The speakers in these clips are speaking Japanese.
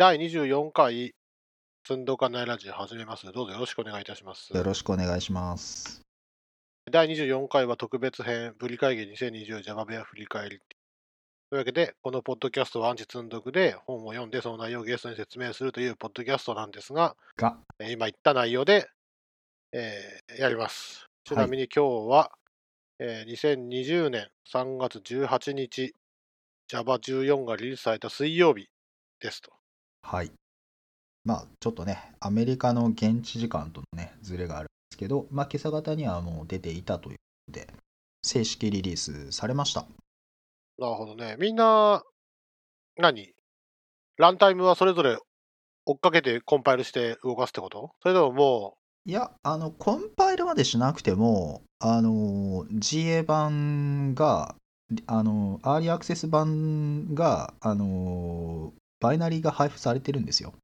第24回積んどかないラジオ始めます。どうぞよろしくお願いいたします。よろしくお願いします。第24回は特別編、ブリ会議2020ジャマベア振り返り。というわけで、このポッドキャストはアンチ積んどくで本を読んでその内容をゲストに説明するというポッドキャストなんですが、が、えー今言った内容で、えーやります。ちなみに今日は、えー2020年3月18日、Java14 がリリースされた水曜日ですと。はい。まあ、ちょっとね、アメリカの現地時間とのね、ズレがあるんですけど、まあ、今朝方にはもう出ていたということで、正式リリースされました。なるほどね。みんな、何？ランタイムはそれぞれ追っかけてコンパイルして動かすってこと？それとももいや、あの、コンパイルまでしなくても、あの、GA 版が、あの、アーリーアクセス版が、あの、バイナリーが配布されてるんですよ。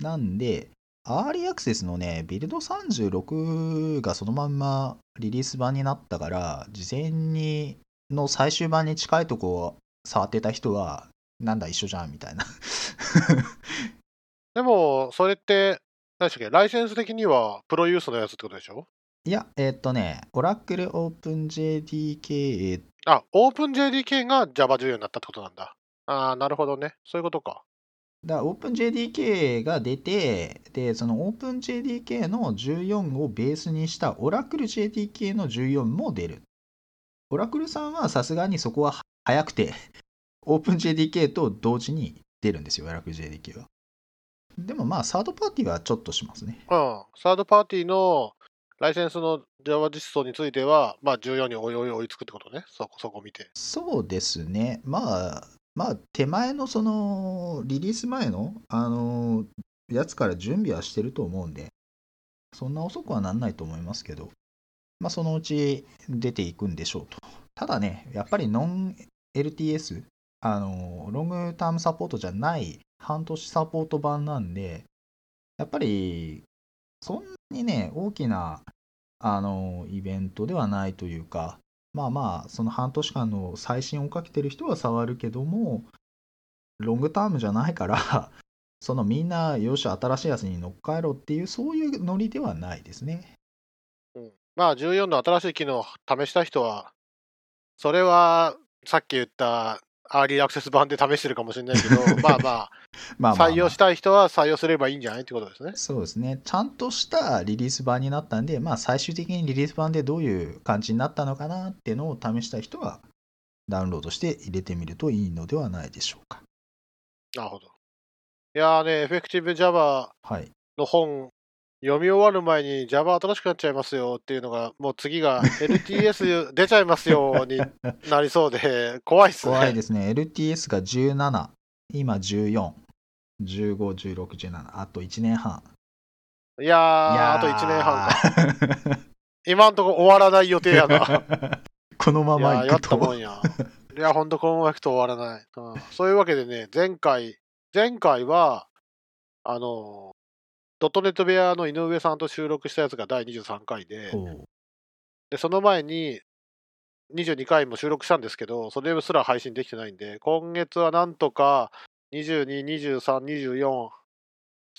なんで、アーリーアクセスのね、ビルド36がそのまんまリリース版になったから、事前にの最終版に近いとこを触ってた人は、なんだ一緒じゃんみたいな。う、でも、それって、何でしたっけ？ライセンス的にはプロユースのやつってことでしょ？いや、えーっとね、Oracle OpenJDK あ、OpenJDK が Java14 になったってことなんだ。ああ、なるほどね。そういうことか。だから OpenJDK が出て、で、その OpenJDK の14をベースにした OracleJDK の14も出る。Oracle さんはさすがにそこは早くて、OpenJDK と同時に出るんですよ、OracleJDK は。でもまあ、サードパーティーはちょっとしますね。うん。サードパーティーのライセンスの Java 実装については、まあ14においおい追いつくってことね。そこ、そこ見て。そうですね。まあ、まあ、手前のその、リリース前の、あの、やつから準備はしてると思うんで、そんな遅くはなんないと思いますけど、まあ、そのうち出ていくんでしょうと。ただね、やっぱりノン LTS、あの、ロングタームサポートじゃない半年サポート版なんで、やっぱり、そんなにね、大きな、あの、イベントではないというか、まあまあ、その半年間の最新をかけてる人は触るけども、ロングタームじゃないから、そのみんな、よし、新しいやつに乗っかえろっていう、そういうノリではないですね。うん。まあ14の新しい機能を試した人は、それはさっき言ったアーリーアクセス版で試してるかもしれないけど、まあまあ、まあまあまあ採用したい人は採用すればいいんじゃないってことですね。そうですね。ちゃんとしたリリース版になったんで、まあ最終的にリリース版でどういう感じになったのかなっていうのを試したい人は、ダウンロードして入れてみるといいのではないでしょうか。なるほど。いやーね、エフェクティブ Java はい。の本、読み終わる前に Java 新しくなっちゃいますよっていうのが、もう次が LTS 出ちゃいますよになりそうで、怖いっすね。怖いですね。LTS が17、今14、15、16、17、あと1年半。いやー、あと1年半か。今んとこ終わらない予定やな。このまいやー、やまいくと。ったもんや。いや、ほんとこのままいくと終わらない。うん、そういうわけでね、前回、前回は、あの、ドットネット部屋の井上さんと収録したやつが第23回で、で、その前に22回も収録したんですけど、それすら配信できてないんで、今月はなんとか22、23、24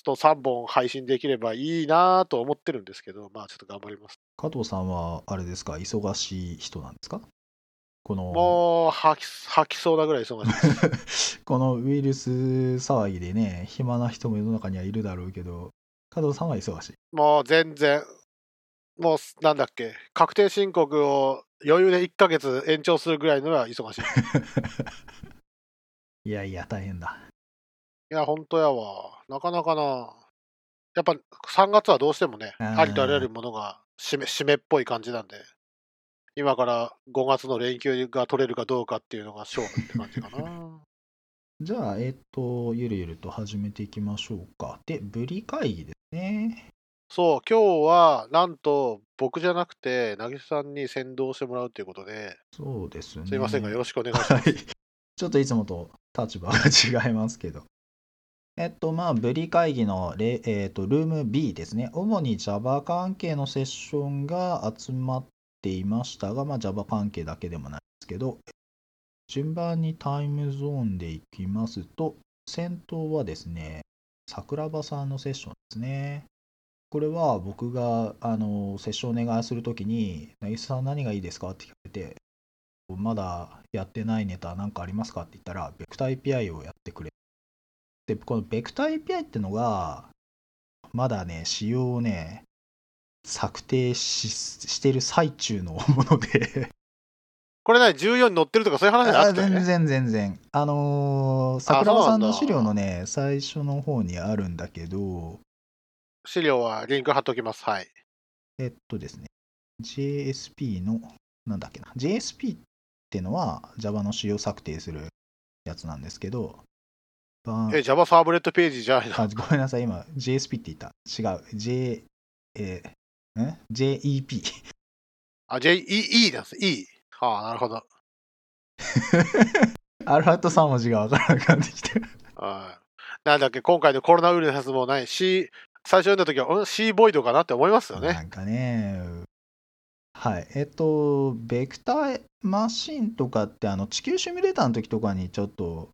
と3本配信できればいいなと思ってるんですけど、まあちょっと頑張ります。加藤さんは、あれですか、忙しい人なんですか？この、もう吐き吐きそうなぐらい忙しい。このウイルス騒ぎでね、暇な人も世の中にはいるだろうけど、加藤さんは忙しい。もう全然、もうなんだっけ、確定申告を余裕で1ヶ月延長するぐらいのは忙しい。い いやいや、大変だ。や、本当やわ。なかなかな。やっぱ3月はどうしてもね、うんありとあらゆるものが締め締めっぽい感じなんで、今から5月の連休が取れるかどうかっていうのが勝負って感じかな。じゃあ、えっ、と、ゆるゆると始めていきましょうか。で、ブリ会議ですね。そう、今日はなんと僕じゃなくて、なぎさんに先導してもらうということで、そうですね。すいませんがよろしくお願いします。はい。ちょっといつもと立場が違いますけど。えっと、まあ、ブリ会議のレ、えっと、ルーム B ですね。主に Java 関係のセッションが集まっていましたが、まあ、Java 関係だけでもないですけど、順番にタイムゾーンでいきますと、先頭はですね、桜庭さんのセッションですね。これは僕があのセッションお願いするときに、渚さん何がいいですか？って聞かれて、まだやってないネタ何かありますか？って言ったら、ベクタ API をやってくれ。で、このベクタ API ってのが、まだね、仕様をね、策定ししてる最中のものでこれね、14に載ってるとかそういう話じゃなあくて、ね、全然全然。あのー、桜庭さんの資料のね、最初の方にあるんだけど、資料はリンク貼っておきます。はい。えっとですね、JSP の、なんだっけな、JSP ってのは Java の仕様策定するやつなんですけど、え、Java サーブレットページじゃないの？あごめんなさい、今 JSP って言った。違う、J、えー、ん ?JEP。あ、JEE なんです。E。はあ、なるほど。アルファベット3文字がわからなくなってきてる。はい。なんだっけ、今回のコロナウイルスもない C、最初読んだ時は、うん、C ボイドかなって思いますよね。なんかね、はい。えっと、ベクターマシンとかって、あの、地球シミュレーターの時とかにちょっと、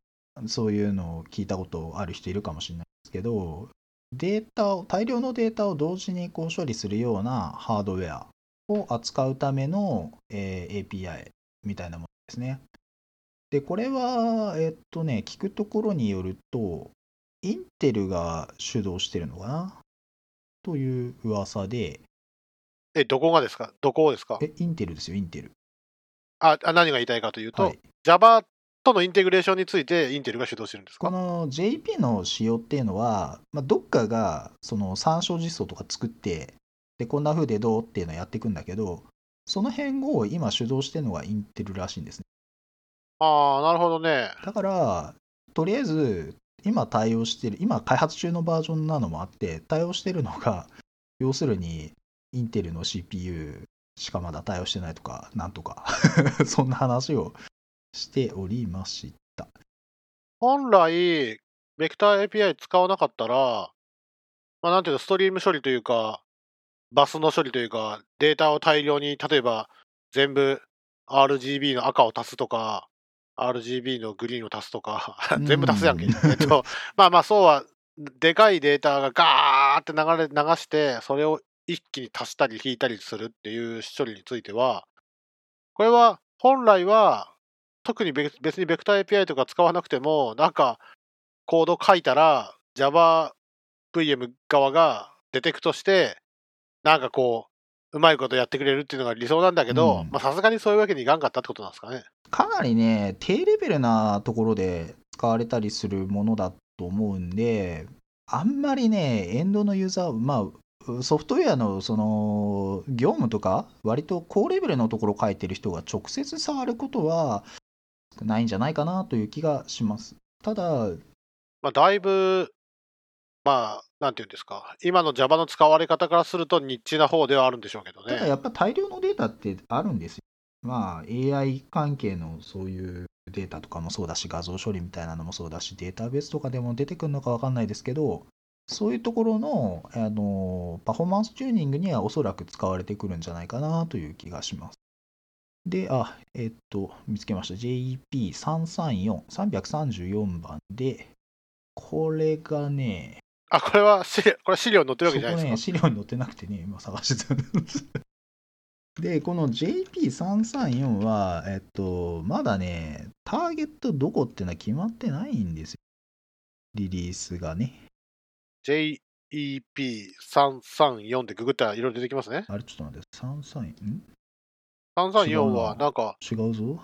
そういうのを聞いたことある人いるかもしれないですけど、データを、大量のデータを同時にこう処理するようなハードウェアを扱うための、えー API みたいなものですね。で、これは、えっとね、聞くところによると、インテルが主導してるのかな？という噂で、え、どこがですか？どこですか？え、インテルですよ、インテル。ああ、何が言いたいかというと、はい。Java とのインテグレーションについてインテルが主導してるんですか？この JP の仕様っていうのは、まあ、どっかがその参照実装とか作って、で、こんな風でどうっていうのをやっていくんだけど、その辺を今主導してるのがインテルらしいんですね。ああ、なるほどね。だから、とりあえず、今対応してる、今開発中のバージョンなのもあって、対応してるのが、要するに、インテルの CPU しかまだ対応してないとか、なんとか、そんな話をしておりました。本来、ベクター API 使わなかったら、まあ、なんていうか、ストリーム処理というか、バスの処理というか、データを大量に、例えば全部 RGB の赤を足すとか、RGB のグリーンを足すとか、全部足すやんけ。う んえっと、まあまあ、そうは、でかいデータがガーって流れ、流して、それを一気に足したり引いたりするっていう処理については、これは本来は、特に別別にベクター API とか使わなくても、なんかコード書いたら JavaVM 側がデテクトして、なんかこう、うまいことやってくれるっていうのが理想なんだけどうん、まあさすがにそういうわけにいかんかったってことなんですかね。かなりね、低レベルなところで使われたりするものだと思うんで、あんまりね、エンドのユーザー、まあ、ソフトウェアのその業務とか、割と高レベルのところを書いてる人が直接触ることはないんじゃないかなという気がします。ただ、まあだいぶ、まあ、なんていうんですか、今の Java の使われ方からするとニッチな方ではあるんでしょうけどね。ただやっぱ大量のデータってあるんですよ。まあ AI 関係のそういうデータとかもそうだし、画像処理みたいなのもそうだし、データベースとかでも出てくるのかわかんないですけど、そういうところのあのパフォーマンスチューニングにはおそらく使われてくるんじゃないかなという気がします。で、あ、えっと、見つけました。JEP334、334番で、これがね、あ、これは資料、これ資料に載ってるわけじゃないです資料に載ってなくてね、今探してたんです。で、この JP334 は、えっと、まだね、ターゲットどこっていうのは決まってないんですよ。リリースがね。か。JEP334 でググったらいろいろ出てきますね。あれ、ちょっと待って、334、ん334違うなはなんか違うぞ。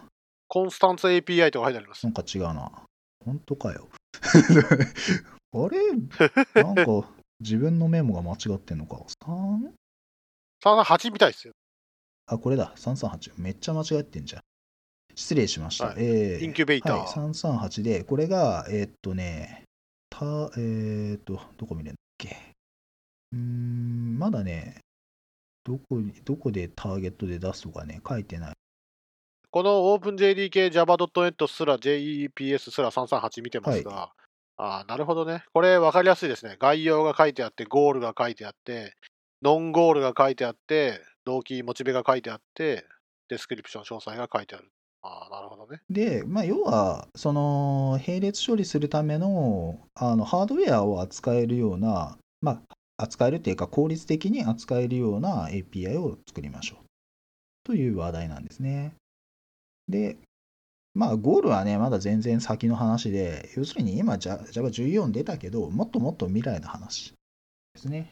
コンスタンツ API とか書いてありますな。んか違うな。本当かよ。あれ？なんか、自分のメモが間違ってんのか？3? 338みたいですよ。あ、これだ。338。めっちゃ間違ってんじゃん。失礼しました。はいえーインキュベーターはい、338で、これが、えーっとね、た、えーっと、どこ見れるんだっけ？うーん、まだね、どこに、どこでターゲットで出すとかね、書いてない。この OpenJDK Java.net すら JEPS すら338見てますが、あーなるほどね。これ分かりやすいですね。概要が書いてあって、ゴールが書いてあって、ノンゴールが書いてあって、動機、モチベが書いてあって、Description 詳細が書いてある。ああ、なるほどね。で、まあ、要は、その、並列処理するための、あの、ハードウェアを扱えるような、まあ、扱えるっていうか、効率的に扱えるような API を作りましょう。という話題なんですね。で、まあ、ゴールはね、まだ全然先の話で、要するに今 Java14 出たけど、もっともっと未来の話ですね。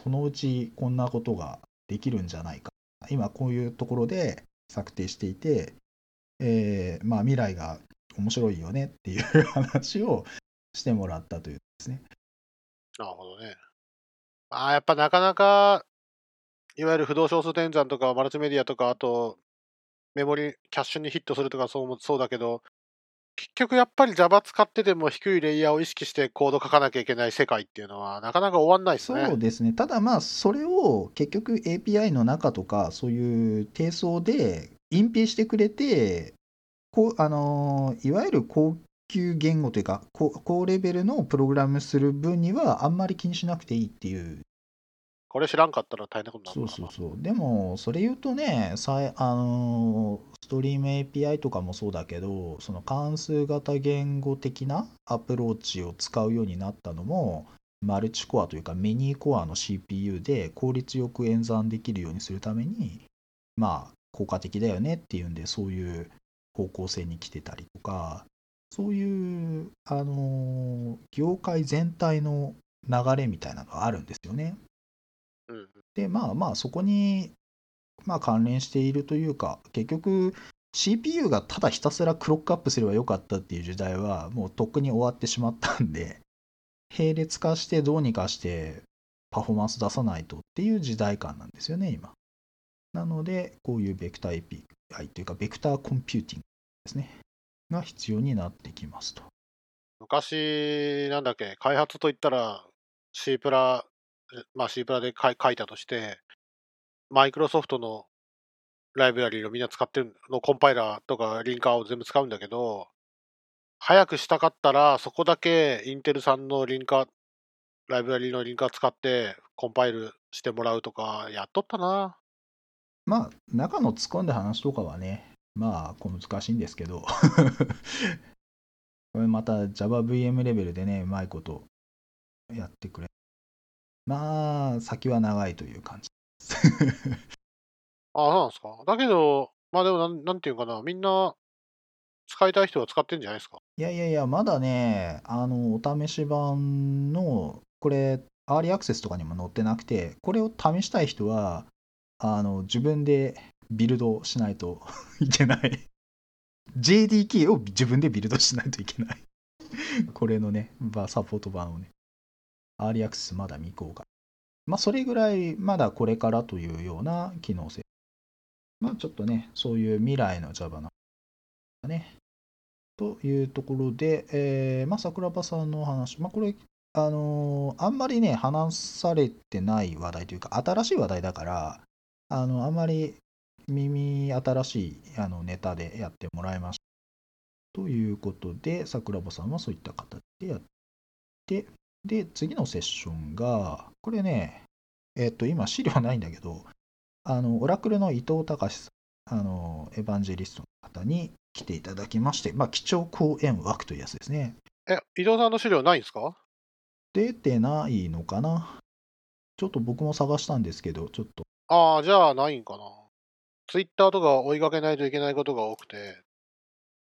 そのうちこんなことができるんじゃないか。今こういうところで策定していて、えー、まあ未来が面白いよねっていう話をしてもらったというですね。なるほどね。ああ、やっぱなかなか、いわゆる不動小数点算とかマルチメディアとか、あとメモリ、キャッシュにヒットするとかそうもそうだけど、結局やっぱり Java 使ってても低いレイヤーを意識してコード書かなきゃいけない世界っていうのはなかなか終わんないですね。そうですね。ただまあそれを結局 API の中とかそういう低層で隠蔽してくれて、こうあのいわゆる高級言語というか高レベルのプログラムする分にはあんまり気にしなくていいっていうこれ知らんかったら大変なことになるそうそうそう。でも、それ言うとね、さいあのストリーム API とかもそうだけど、その関数型言語的なアプローチを使うようになったのも、マルチコアというかミニコアの CPU で効率よく演算できるようにするために、まあ、効果的だよねっていうんで、そういう方向性に来てたりとか、そういう、あの業界全体の流れみたいなのがあるんですよね。で、まあまあ、そこに、まあ、関連しているというか、結局、CPU がただひたすらクロックアップすればよかったっていう時代は、もうとっくに終わってしまったんで、並列化してどうにかしてパフォーマンス出さないとっていう時代感なんですよね、今。なので、こういうベクター API というか、ベクターコンピューティングですね、が必要になってきますと。昔、なんだっけ、開発といったら C プラまあ C プラで書いたとして、マイクロソフトのライブラリーをみんな使ってるのコンパイラーとかリンカーを全部使うんだけど、早くしたかったら、そこだけインテルさんのリンカー、ライブラリーのリンカー使ってコンパイルしてもらうとか、やっとったな。まあ、中の突っ込んだ話とかはね、まあ、こう難しいんですけど これまた JavaVM レベルでね、うまいことやってくれまあ、先は長いという感じああ、そうなんですか？だけど、まあでもなん、なんていうかな、みんな使いたい人は使ってんじゃないですか？いやいやいや、まだね、あの、お試し版の、これ、アーリーアクセスとかにも載ってなくて、これを試したい人は、あの、自分でビルドしないと いけない JDK を自分でビルドしないといけないこれのね、サポート版をね。アーリーアクセスまだ未公開。まあ、それぐらいまだこれからというような機能性。まあ、ちょっとね、そういう未来の Java のね。というところで、えー、まあ、桜庭さんの話、まあ、これ、あのー、あんまりね、話されてない話題というか、新しい話題だから、あの、あんまり耳新しいあのネタでやってもらいました。ということで、桜庭さんはそういった形でやって、で、次のセッションが、これね、えっ、と、今資料ないんだけど、あの、オラクルの伊藤隆さん、あの、エヴァンジェリストの方に来ていただきまして、まあ、基調講演枠というやつですね。え、伊藤さんの資料ないんですか？出てないのかな？ちょっと僕も探したんですけど、ちょっと。ああ、じゃあないんかな。ツイッターとか追いかけないといけないことが多くて、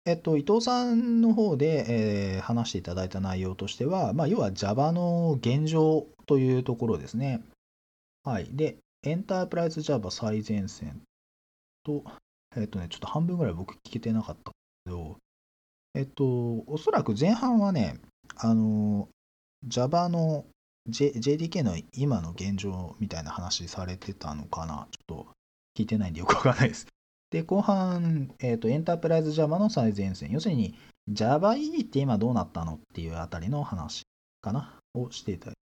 えっと、伊藤さんの方で、えー、話していただいた内容としては、まあ、要は Java の現状というところですね。はい。で、エンタープライズ Java 最前線と、えっとね、ちょっと半分ぐらい僕聞けてなかったけど、えっと、おそらく前半はね、あの、Java の、J、JDK の今の現状みたいな話されてたのかなちょっと聞いてないんでよくわかんないです。で、後半、えーと、エンタープライズ Java の最前線、要するに JavaE って今どうなったのっていうあたりの話かな、をしていただい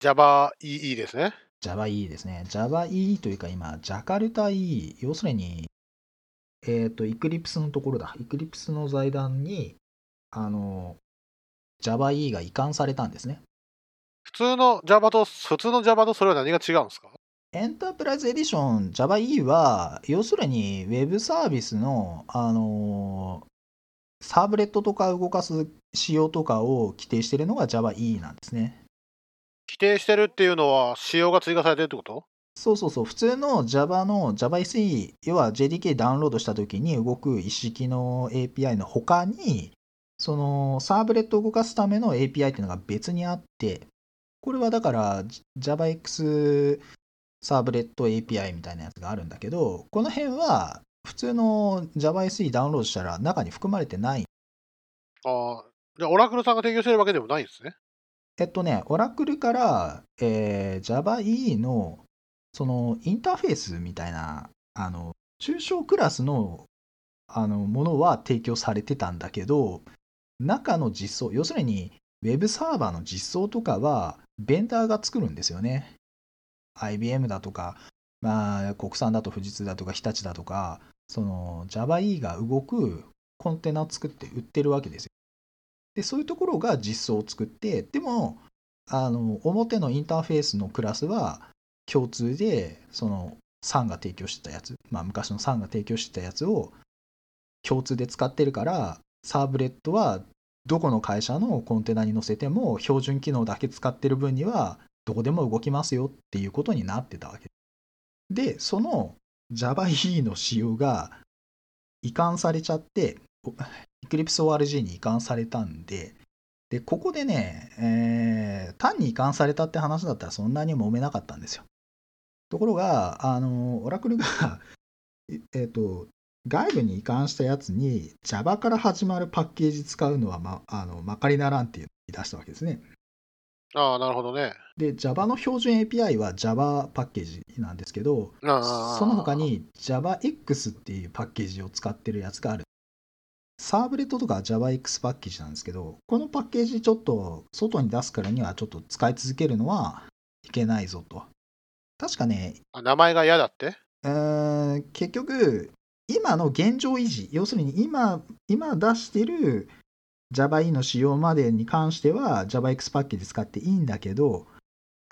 て。JavaEE ですね。JavaE ですね。JavaE というか今、ジャカルタ E、要するに、えっ、ー、と、Eclipse のところだ。Eclipse の財団に、あの、JavaE が移管されたんですね。普通の Java と、普通の Java とそれは何が違うんですか？エンタープライズエディション JavaE は、要するに Web サービスの、あのーサーブレットとか動かす仕様とかを規定しているのが JavaE なんですね。規定してるっていうのは、仕様が追加されてるってこと？そうそうそう、普通の Java の JavaSE、要は JDK ダウンロードしたときに動く一式の API の他に、そのサーブレットを動かすための API っていうのが別にあって、これはだから JavaX サーブレット API みたいなやつがあるんだけど、この辺は普通の JavaSE ダウンロードしたら中に含まれてない。ああ。じゃあ、オラクルさんが提供してるわけでもないんですね。えっとね、Oracle から、えー JavaE のそのインターフェースみたいな、あの、抽象クラスのあのものは提供されてたんだけど、中の実装、要するに Web サーバーの実装とかは、ベンダーが作るんですよね。IBM だとか、まあ、国産だと富士通だとか日立だとか、その JavaE が動くコンテナを作って売ってるわけですよ。で、そういうところが実装を作って、でも、あの、表のインターフェースのクラスは共通で、その、サンが提供してたやつ、まあ、昔のサンが提供してたやつを共通で使ってるから、サーブレットはどこの会社のコンテナに載せても標準機能だけ使ってる分にはどこでも動きますよっていうことになってたわけ。で、その JavaE の仕様が移管されちゃって、Eclipse ORG に移管されたんで、で、ここでね、えー単に移管されたって話だったらそんなに揉めなかったんですよ。ところが、あの、オラクルが、えっ、と、外部に移管したやつに Java から始まるパッケージ使うのはま、あの、まかりならんっていうのを言い出したわけですね。ああ、なるほどね。で、Java の標準 API は Java パッケージなんですけど、その他に JavaX っていうパッケージを使ってるやつがある。サーブレットとか JavaX パッケージなんですけど、このパッケージちょっと外に出すからにはちょっと使い続けるのはいけないぞと。確かね、あ名前が嫌だって？えー結局、今の現状維持、要するに今今出してる JavaE の仕様までに関しては JavaX パッケージ使っていいんだけど、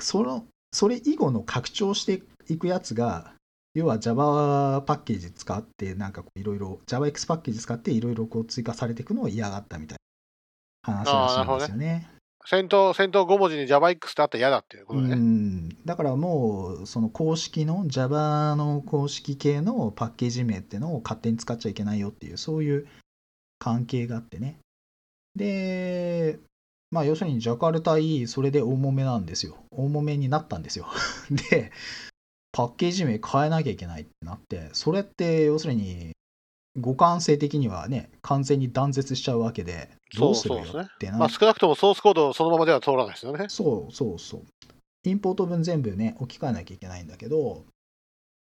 そのそれ以後の拡張していくやつが、要は Java パッケージ使って、なんかいろいろ、JavaX パッケージ使っていろいろこう追加されていくのを嫌がったみたいな話らしいんですよね。先頭、先頭5文字に JavaX ってあったら嫌だっていうことうね。ん、だからもうその公式の Java の公式系のパッケージ名ってのを勝手に使っちゃいけないよっていうそういう関係があってねでまあ要するにジャカルタ E それで大揉めなんですよ大揉めになったんですよ でパッケージ名変えなきゃいけないってなってそれって要するに互換性的にはね完全に断絶しちゃうわけでどうするよってなまあ少なくともソースコードそのままでは通らないですよね。そうそうそう。インポート分全部ね、置き換えなきゃいけないんだけど、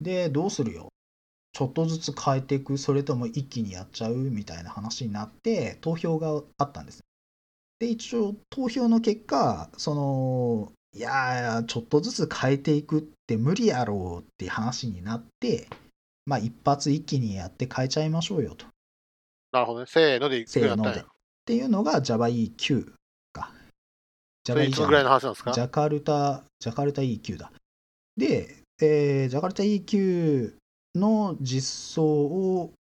で、どうするよ。ちょっとずつ変えていく、それとも一気にやっちゃうみたいな話になって、投票があったんです。で、一応、投票の結果、その、いやちょっとずつ変えていくって無理やろうって話になって、まあ、一発一気にやって変えちゃいましょうよと。なるほどね。せーのでいくせーので。っていうのが JavaE9 か。それいつぐらいの話なんですか？ジャカルタ、ジャカルタ EQ だ。で、えージャカルタ EQ の実装を、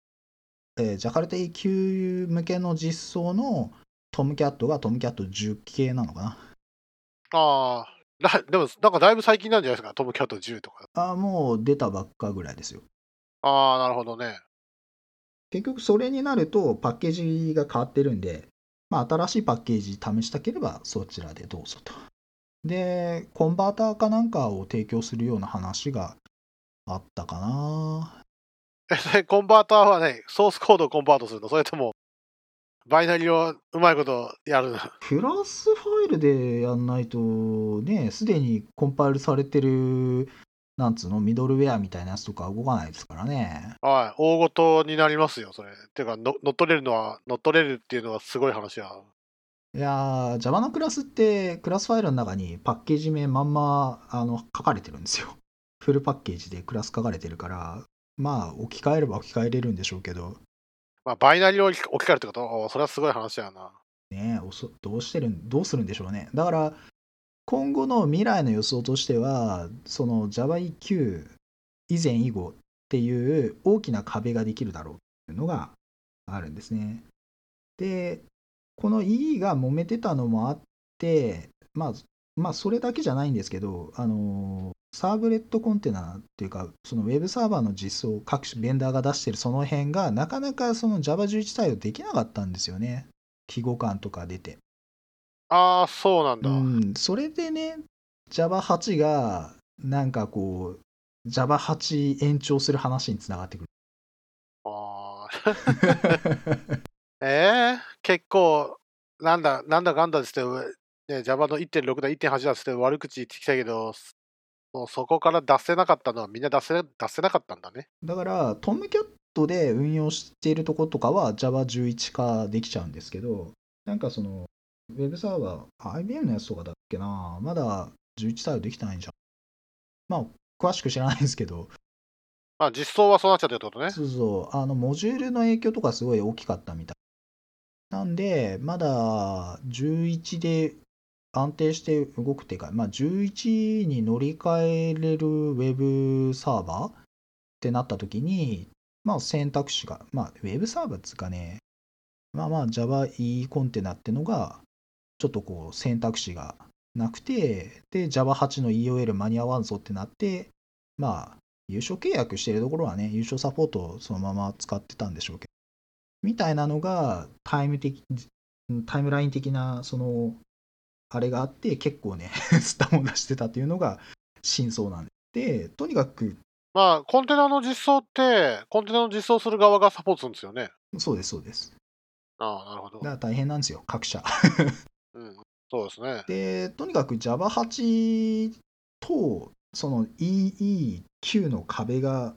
えージャカルタ EQ 向けの実装のトムキャットがトムキャット10系なのかな？あでも、なんかだいぶ最近なんじゃないですか？トムキャット10とか。あーもう出たばっかぐらいですよ。ああ、なるほどね。結局それになるとパッケージが変わってるんで、まあ、新しいパッケージ試したければそちらでどうぞと。で、コンバーターかなんかを提供するような話があったかな。え、コンバーターはね、ソースコードをコンバートするのそれとも、バイナリーをうまいことやるの？クラスファイルでやんないとね、すでにコンパイルされてる、なんつうの、ミドルウェアみたいなやつとか動かないですからね。はい。大ごとになりますよ、それ。てか、の乗っ取れるのは、乗っ取れるっていうのはすごい話や。いやー、Java のクラスって、クラスファイルの中にパッケージ名まんまあの書かれてるんですよ。フルパッケージでクラス書かれてるから、まあ、置き換えれば置き換えれるんでしょうけど、まあ、バイナリーを置き換えるってこと？おそれはすごい話やな。ねおそどうしてるん、どうするんでしょうね。だから、今後の未来の予想としては、その JavaEQ 以前以後っていう大きな壁ができるだろうっていうのがあるんですね。で、この EE が揉めてたのもあって、まあ、まあ、それだけじゃないんですけど、あのサーブレットコンテナっていうか、そのウェブサーバーの実装、各種ベンダーが出してるその辺が、なかなかその Java11 対応できなかったんですよね。記号感とか出て。ああ、そうなんだ。うん、それでね、Java8 が、なんかこう、Java8 延長する話につながってくる。あー ええ結構、なんだ、なんだかんだっつって、ね、Java の1.6だ、1.8だって悪口言ってきたけど、もうそこから出せなかったのはみんな出せ出せなかったんだね。だから、トムキャットで運用しているところとかは Java11 化できちゃうんですけど、なんかその、ウェブサーバー、IBM のやつとかだっけな、まだ11対応できてないんじゃん。まあ、詳しく知らないんですけど、まあ実装はそうなっちゃってるってことね。そうそう、あの、モジュールの影響とかすごい大きかったみたい。なんで、まだ11で安定して動くっていうか、まあ、11に乗り換えれるウェブサーバーってなった時に、まあ、選択肢が、まあ、ウェブサーバーっつうかね、まあまあ Java E コンテナってのが、ちょっとこう選択肢がなくて、で、Java8 の EOL 間に合わんぞってなって、まあ、優勝契約してるところはね、優勝サポートをそのまま使ってたんでしょうけど、みたいなのがタイム的、タイムライン的な、その、あれがあって、結構ね、スタも出してたっていうのが真相なんで、とにかく、まあ、コンテナの実装って、コンテナの実装する側がサポートするんですよね。そうです、そうです。ああ、なるほどだか。ら大変なんですよ、各社。うん、そうですね。で、とにかく Java8 とその EE9 の壁が、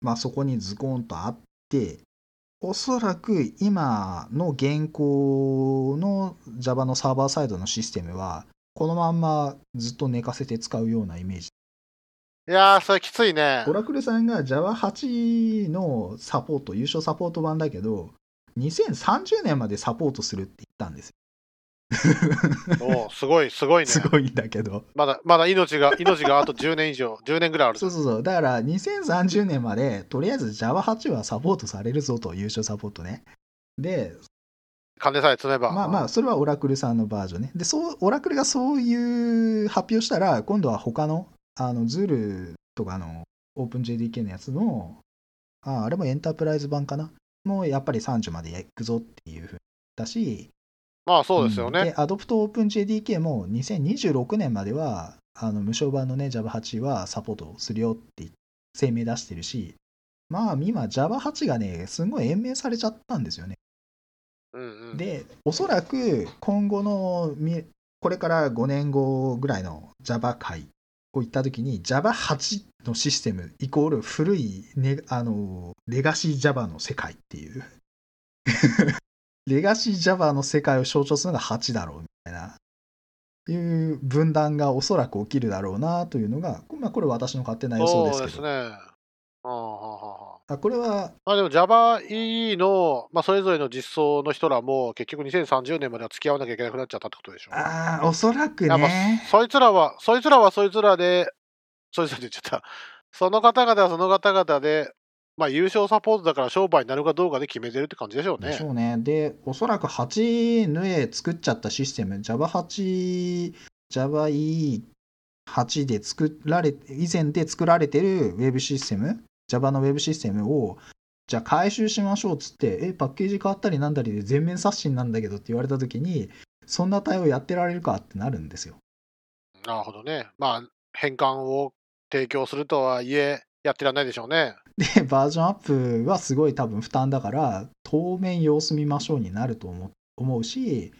まあ、そこにズコンとあって、おそらく今の現行の Java のサーバーサイドのシステムは、このまんまずっと寝かせて使うようなイメージ。いやー、それきついねオ。ラクルさんが Java8 のサポート、優勝サポート版だけど、2030年までサポートするって言ったんですよ。おうすごい、すごいね。すごいんだけど。まだ、まだ命が、命があと10年以上、10年ぐらいある。そうそうそう。だから2030年までとりあえず Java8 はサポートされるぞと、優勝サポートね。で、金さえ積めば。まあまあ、それはオラクルさんのバージョンね。で、そう、オラクルがそういう発表したら、今度は他の、あの、ズールとかの OpenJDK のやつの、ああれもエンタープライズ版かな。もうやっぱり30まで行くぞっていうふうだし、まあそうですよね。で、アドプト OpenJDK も2026年までは、あの無償版のね、Java8 はサポートするよって声明出してるし、まあ今 Java8 がね、すごい延命されちゃったんですよね。うんうん。で、おそらく今後のみ、これから5年後ぐらいの Java 界を行った時に Java8 のシステムイコール古い、ね、あのレガシー Java の世界っていうレガシー Java の世界を象徴するのが8だろうみたいないう分断がおそらく起きるだろうなというのが、まあ、これ私の勝手な予想ですけどそうですね。ああこれはまあでも JavaEE の、まあ、それぞれの実装の人らも結局2030年までは付き合わなきゃいけなくなっちゃったってことでしょ。あーおそらくねそいつらは、そいつらはそいつらで、そいつらで言っちゃった。その方々はその方々で、まあ優勝サポートだから商売になるかどうかで決めてるって感じでしょうねでし。ょうね。で、おそらく8ヌエ作っちゃったシステム、Java8、JavaE8 で作られ、以前で作られてるウェブシステム、Java のウェブシステムを、じゃあ回収しましょうっつって、え、パッケージ変わったりなんだりで全面刷新なんだけどって言われたときに、そんな対応やってられるかってなるんですよ。なるほどね。まあ変換を提供するとはいえ、やってらんないでしょうね。で、バージョンアップはすごい多分負担だから、当面様子見ましょうになると思うし、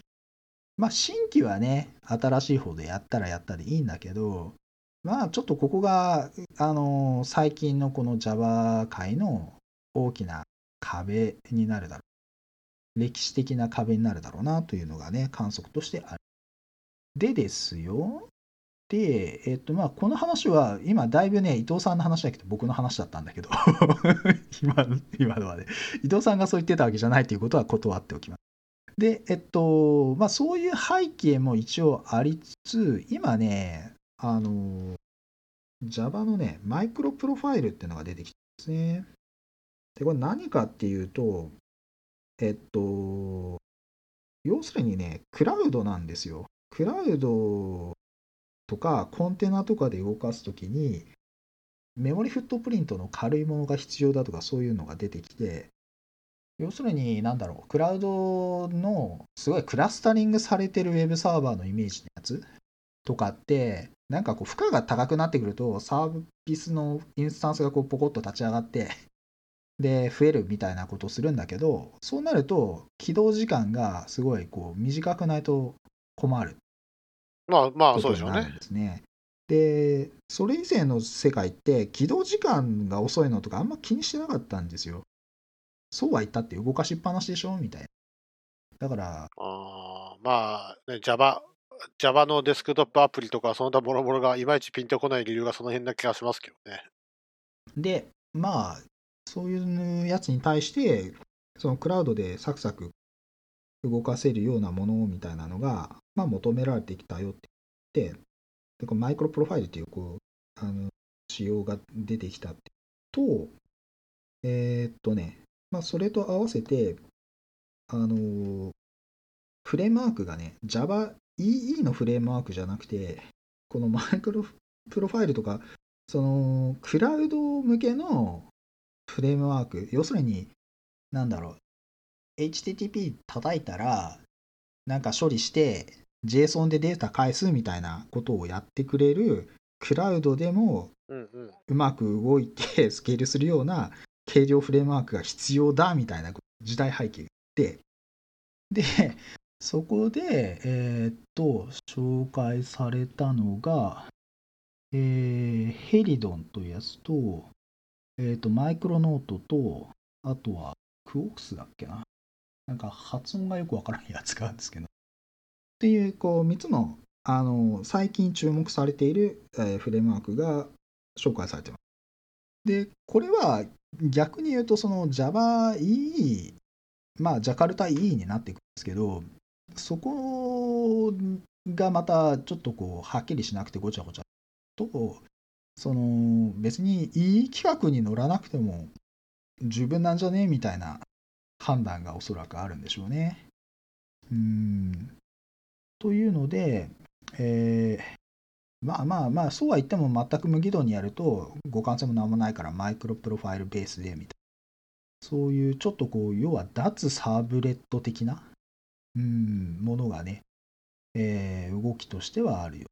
まあ新規はね、新しい方でやったらやったでいいんだけど、まあちょっとここが、あのー最近のこの Java 界の大きな壁になるだろう。歴史的な壁になるだろうなというのがね、観測としてある。でですよ。で、えっと、まあ、この話は、今、だいぶね、伊藤さんの話だけど、僕の話だったんだけど、今今のはね、伊藤さんがそう言ってたわけじゃないということは断っておきます。で、えっと、まあそういう背景も一応ありつつ、今ね、あの、Java のね、マイクロプロファイルっていうのが出てきてますね。で、これ何かっていうと、えっと、要するにね、クラウドなんですよ。クラウドとかコンテナとかで動かすときに、メモリフットプリントの軽いものが必要だとかそういうのが出てきて、要するに、なんだろう、クラウドのすごいクラスタリングされてるウェブサーバーのイメージのやつとかって、なんかこう、負荷が高くなってくると、サービスのインスタンスがこうポコッと立ち上がって、で、増えるみたいなことをするんだけど、そうなると、起動時間がすごいこう短くないと困る。まあまあ、そうでしょうね。ですね。で、それ以前の世界って、起動時間が遅いのとかあんま気にしてなかったんですよ。そうは言ったって動かしっぱなしでしょみたいな。だから。あまあ、ね、Java、Java のデスクトップアプリとか、その他もろもろがいまいちピンとこない理由がその辺な気がしますけどね。で、まあ、そういうやつに対して、そのクラウドでサクサク動かせるようなものみたいなのが、まあ、求められてきたよって言って、でこマイクロプロファイルっていうこうあの仕様が出てきたってと、えー、っとね、まあ、それと合わせて、あのフレームワークがね、Java EE のフレームワークじゃなくて、このマイクロプロファイルとか、そのクラウド向けのフレームワーク、要するに、なんだろう、HTTP 叩いたら、なんか処理して、JSON でデータ返すみたいなことをやってくれる、クラウドでもうまく動いて スケールするような計量フレームワークが必要だみたいな時代背景があって、で、そこで、えー、っと、紹介されたのが、えー、ヘリドンというやつと、えっ、ー、と、マイクロノートと、あとは、クオックスだっけな。なんか発音がよくわからんやつがあるんですけど。っていう、こう、3つの、あの、最近注目されている、え、フレームワークが紹介されてます。で、これは逆に言うと、その JavaE、まあ、ジャカルタ E になっていくんですけど、そこがまたちょっとこう、はっきりしなくてごちゃごちゃと、その別にいい企画に乗らなくても十分なんじゃね？みたいな判断がおそらくあるんでしょうね。うん。というので、えー、まあまあまあ、そうは言っても全く無軌道にやると互換性も何もないからマイクロプロファイルベースでみたいな。そういうちょっとこう、要は脱サーブレット的な、うん、ものがね、えー、動きとしてはあるよ。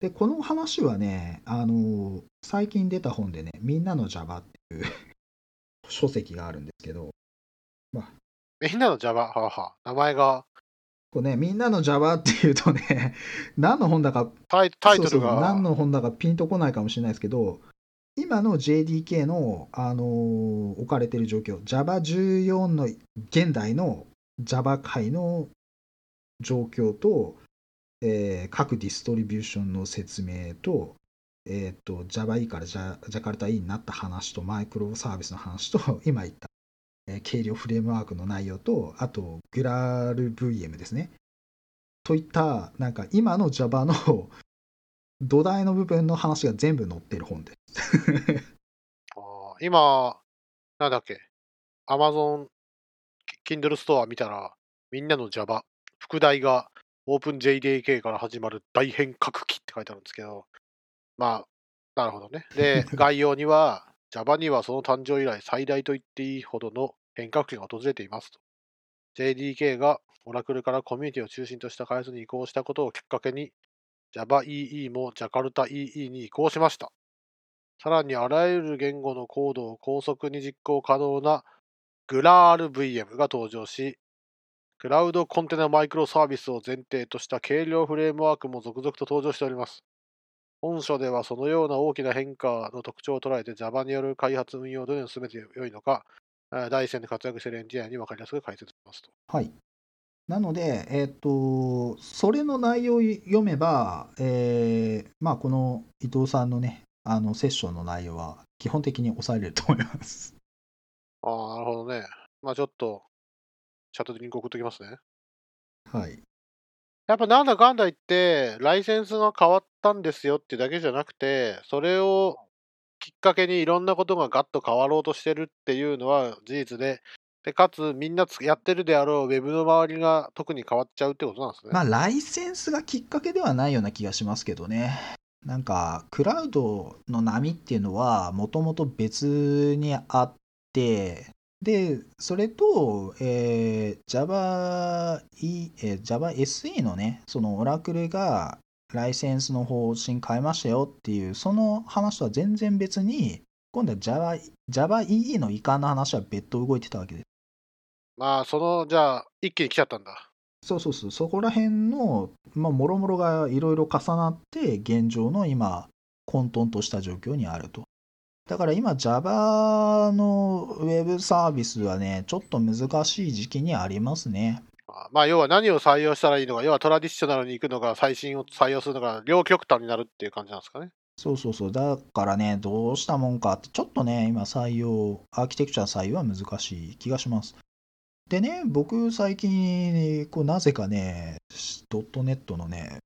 で、この話はね、あの、最近出た本でね、みんなの Java っていう 書籍があるんですけど、まあ、みんなの Java、はは名前が。こうね、みんなの Java っていうとね、何の本だか、タイタイトルが。何の本だかピンとこないかもしれないですけど、今の JDK の、あのー、置かれてる状況、Java14 の現代の Java 界の状況と、えー、各ディストリビューションの説明と、えっ、ー、と、JavaE からジャジャカルタ E になった話と、マイクロサービスの話と、今言った、えー、計量フレームワークの内容と、あと、グラル VM ですね。といった、なんか今の Java の 土台の部分の話が全部載ってる本です あ今、なんだっけ、Amazon Kindle ストア見たら、みんなの Java、副題が OpenJDK から始まる大変革期って書いてあるんですけど、まあ、なるほどね。で、概要には、Java にはその誕生以来最大と言っていいほどの変革期が訪れていますと。JDK がオラクルからコミュニティを中心とした開発に移行したことをきっかけに、JavaEE も JakartaEE に移行しました。さらにあらゆる言語のコードを高速に実行可能な GraalVM が登場し、クラウドコンテナマイクロサービスを前提とした軽量フレームワークも続々と登場しております。本書ではそのような大きな変化の特徴を捉えて Java による開発運用をどのように進めてよいのか、第一線で活躍しているエンジニアに分かりやすく解説しますと。はい。なので、えっ、と、それの内容を読めば、えー、まあ、この伊藤さんのね、あのセッションの内容は基本的に抑えれると思います。ああ、なるほどね。まあちょっとチャットでリンク送っときますね。はい。やっぱなんだかんだ言って、ライセンスが変わったんですよってだけじゃなくて、それをきっかけにいろんなことがガッと変わろうとしてるっていうのは事実で、でかつみんなつやってるであろうウェブの周りが特に変わっちゃうってことなんですね。まあ、ライセンスがきっかけではないような気がしますけどね。なんか、クラウドの波っていうのは、もともと別にあって、で、それと、えー Java, E えー Java SE のね、そのオラクルがライセンスの方針変えましたよっていう、その話とは全然別に、今度は Java, Java EE の移管の話は別途動いてたわけです。まあ、その、じゃあ、一気に来ちゃったんだ。そうそうそう、そこら辺の、まあ、もろもろがいろいろ重なって、現状の今、混沌とした状況にあると。だから今、Java のウェブサービスはね、ちょっと難しい時期にありますね。あまあ、要は何を採用したらいいのか、要はトラディショナルに行くのか、最新を採用するのか、両極端になるっていう感じなんですかね。そうそうそう、だからね、どうしたもんかって、ちょっとね、今、採用、アーキテクチャ採用は難しい気がします。でね、僕、最近、こうなぜかね、ドットネットのね、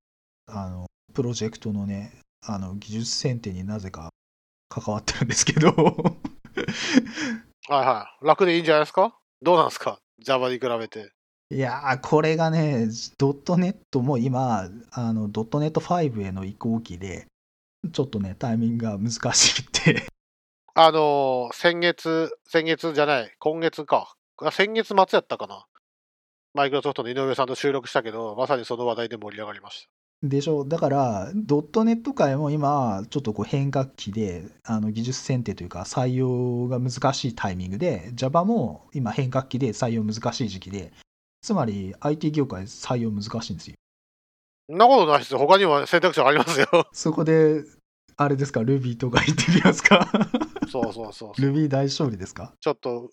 あの、プロジェクトのね、あの、技術選定になぜか関わってるんですけど、はいはい。楽でいいんじゃないですか？どうなんですか ?Java に比べて。いやー、これがね、ドットネットも今、あの、ドットネット5への移行期で、ちょっとね、タイミングが難しいって。あのー先月、先月じゃない、今月か。あ先月末やったかな。マイクロソフトの井上さんと収録したけど、まさにその話題で盛り上がりました。でしょだから、ドットネット界も今、ちょっとこう変革期で、あの技術選定というか、採用が難しいタイミングで、Java も今変革期で採用難しい時期で、つまり IT 業界採用難しいんですよ。そんなことないですよ。他にも選択肢ありますよ。そこで、あれですか、Ruby とか言ってみますか？そうそうそうそう。?Ruby 大勝利ですか？ちょっと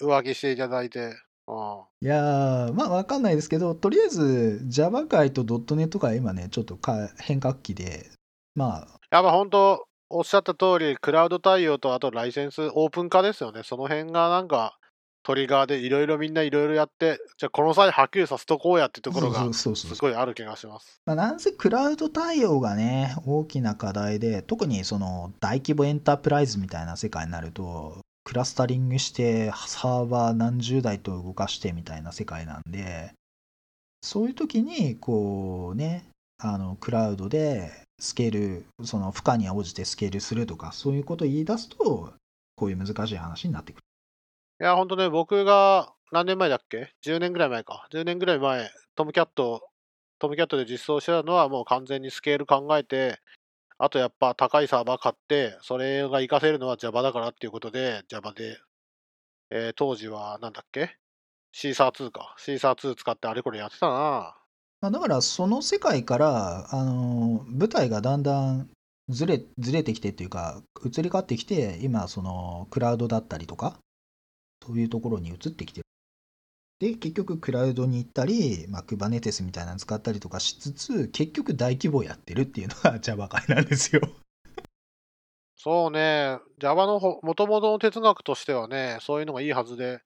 浮気していただいて。うんいやー、まあわかんないですけど、とりあえず Java 界と .NET 界今ね、ちょっとか変革期で、まあ、やっぱ本当、おっしゃった通り、クラウド対応とあとライセンス、オープン化ですよね。その辺がなんかトリガーでいろいろみんないろいろやって、じゃあこの際はっきりさせとこうやってところがすごいある気がします。まあ、なんせクラウド対応がね、大きな課題で、特にその大規模エンタープライズみたいな世界になると、クラスタリングして、サーバー何十台と動かしてみたいな世界なんで、そういう時に、こうね、あの、クラウドでスケール、その負荷に応じてスケールするとか、そういうことを言い出すと、こういう難しい話になってくる。いや、本当ね、僕が何年前だっけ ?10 年ぐらい前か。10年ぐらい前、トムキャット、トムキャットで実装してたのはもう完全にスケール考えて、あとやっぱ高いサーバー買って、それが活かせるのは Java だからっていうことで、Java で、えー当時はなんだっけ？シーサー2か。シーサー2使ってあれこれやってたな。まあ、だからその世界から、あの舞台がだんだんずれずれてきてっていうか移り変わってきて今そのクラウドだったりとかそういうところに移ってきてるで結局クラウドに行ったり、まあ、Kubernetes みたいなの使ったりとかしつつ結局大規模やってるっていうのが Java 界なんですよ。そうね、Java のほ元々の哲学としてはね、そういうのがいいはずで、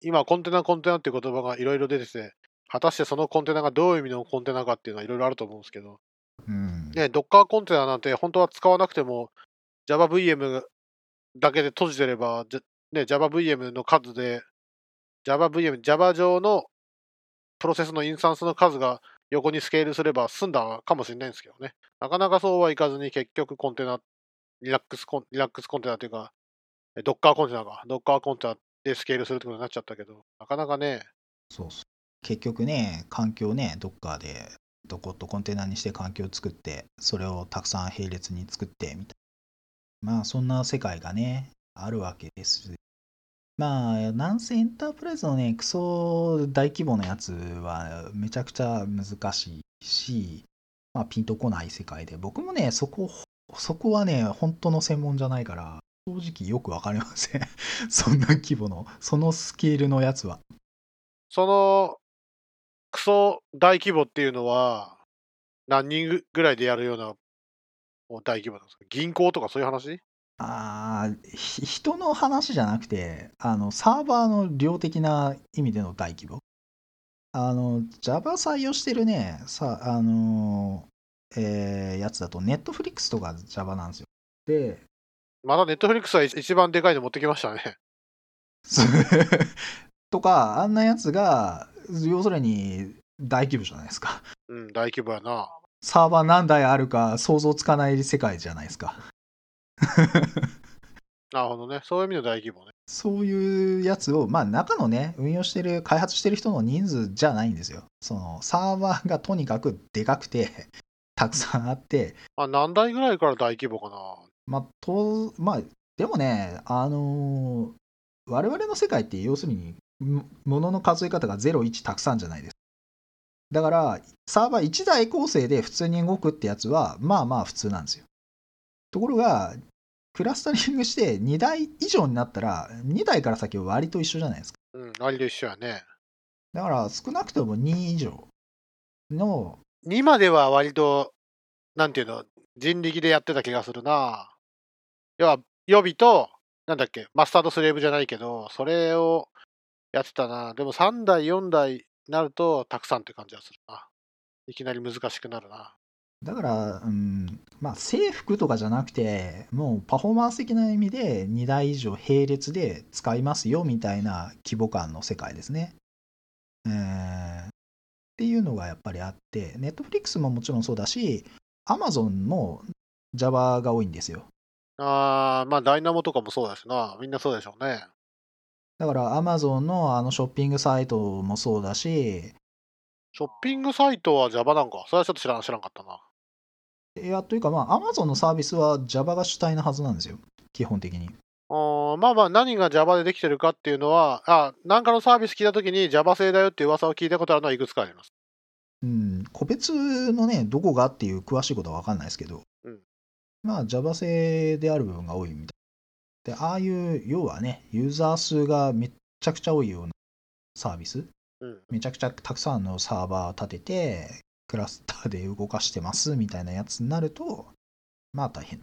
今、コンテナ、コンテナっていう言葉がいろいろ出てて、果たしてそのコンテナがどういう意味のコンテナかっていうのはいろいろあると思うんですけど、うん。ね、Docker コンテナなんて本当は使わなくても JavaVM だけで閉じてれば、ね、JavaVM の数で JavaVM、Java 上のプロセスのインスタンスの数が横にスケールすれば済んだかもしれないんですけどね。なかなかそうはいかずに結局コンテナ、リラックスコンリラックスコンテナというか、え Docker コンテナか、Docker コンテナでスケールするってことになっちゃったけど、なかなかね、そうそう結局ね環境ね Docker でどことコンテナにして環境を作ってそれをたくさん並列に作ってみたいな。まあそんな世界がねあるわけですまあなんせエンタープライズのねクソ大規模なやつはめちゃくちゃ難しいしまあピンとこない世界で。僕もねそこそこはね本当の専門じゃないから正直よくわかりません。そんな規模のそのスケールのやつは。そのクソ大規模っていうのは、何人ぐらいでやるような大規模なんですか？銀行とかそういう話？あ人の話じゃなくて、あの、サーバーの量的な意味での大規模。あの、Java 採用してるね、さ、あの、えーやつだと、Netflix とか Java なんですよ。で、まだネットフリックスは一番でかいの持ってきましたね。とか、あんなやつが、要するに大規模じゃないですか。うん、大規模やな。サーバー何台あるか想像つかない世界じゃないですか。なるほどね。そういう意味の大規模ね。そういうやつを、まあ中のね、運用してる、開発してる人の人数じゃないんですよ。そのサーバーがとにかくでかくて、たくさんあって、あ、何台ぐらいから大規模かな。まあ、と、まあ、でもね、あのー我々の世界って要するに、もものの数え方が0、1たくさんじゃないです。だから、サーバー1台構成で普通に動くってやつは、まあまあ普通なんですよ。ところが、クラスタリングして2台以上になったら、2台から先は割と一緒じゃないですか。うん、割と一緒やね。だから、少なくとも2以上の、2までは割と、なんていうの、人力でやってた気がするな。要は、予備と、なんだっけ、マスタードスレーブじゃないけど、それをやってたな。でも3台、4台になると、たくさんって感じがするな。いきなり難しくなるな。だから、うん、まあ、制服とかじゃなくて、もうパフォーマンス的な意味で2台以上並列で使いますよみたいな規模感の世界ですね。えーっていうのがやっぱりあって、Netflix ももちろんそうだし、Amazon も Java が多いんですよ。あー、まあ、ダイナモとかもそうだしな。みんなそうでしょうね。だから Amazon のあのショッピングサイトもそうだし、ショッピングサイトは Java なんか。それはちょっと知らん、知らんかったな。いや、というかまあ Amazon のサービスは Java が主体なはずなんですよ。基本的に。あーまあまあ、何が Java でできてるかっていうのは、あ、なんかのサービス聞いたときに Java 製だよっていう噂を聞いたことあるのはいくつかあります。うん、個別のね、どこがっていう詳しいことは分かんないですけど、うんまあ Java 製である部分が多いみたい。で、ああいう、要はね、ユーザー数がめっちゃくちゃ多いようなサービス、うん。めちゃくちゃたくさんのサーバーを立てて、クラスターで動かしてますみたいなやつになると、まあ大変。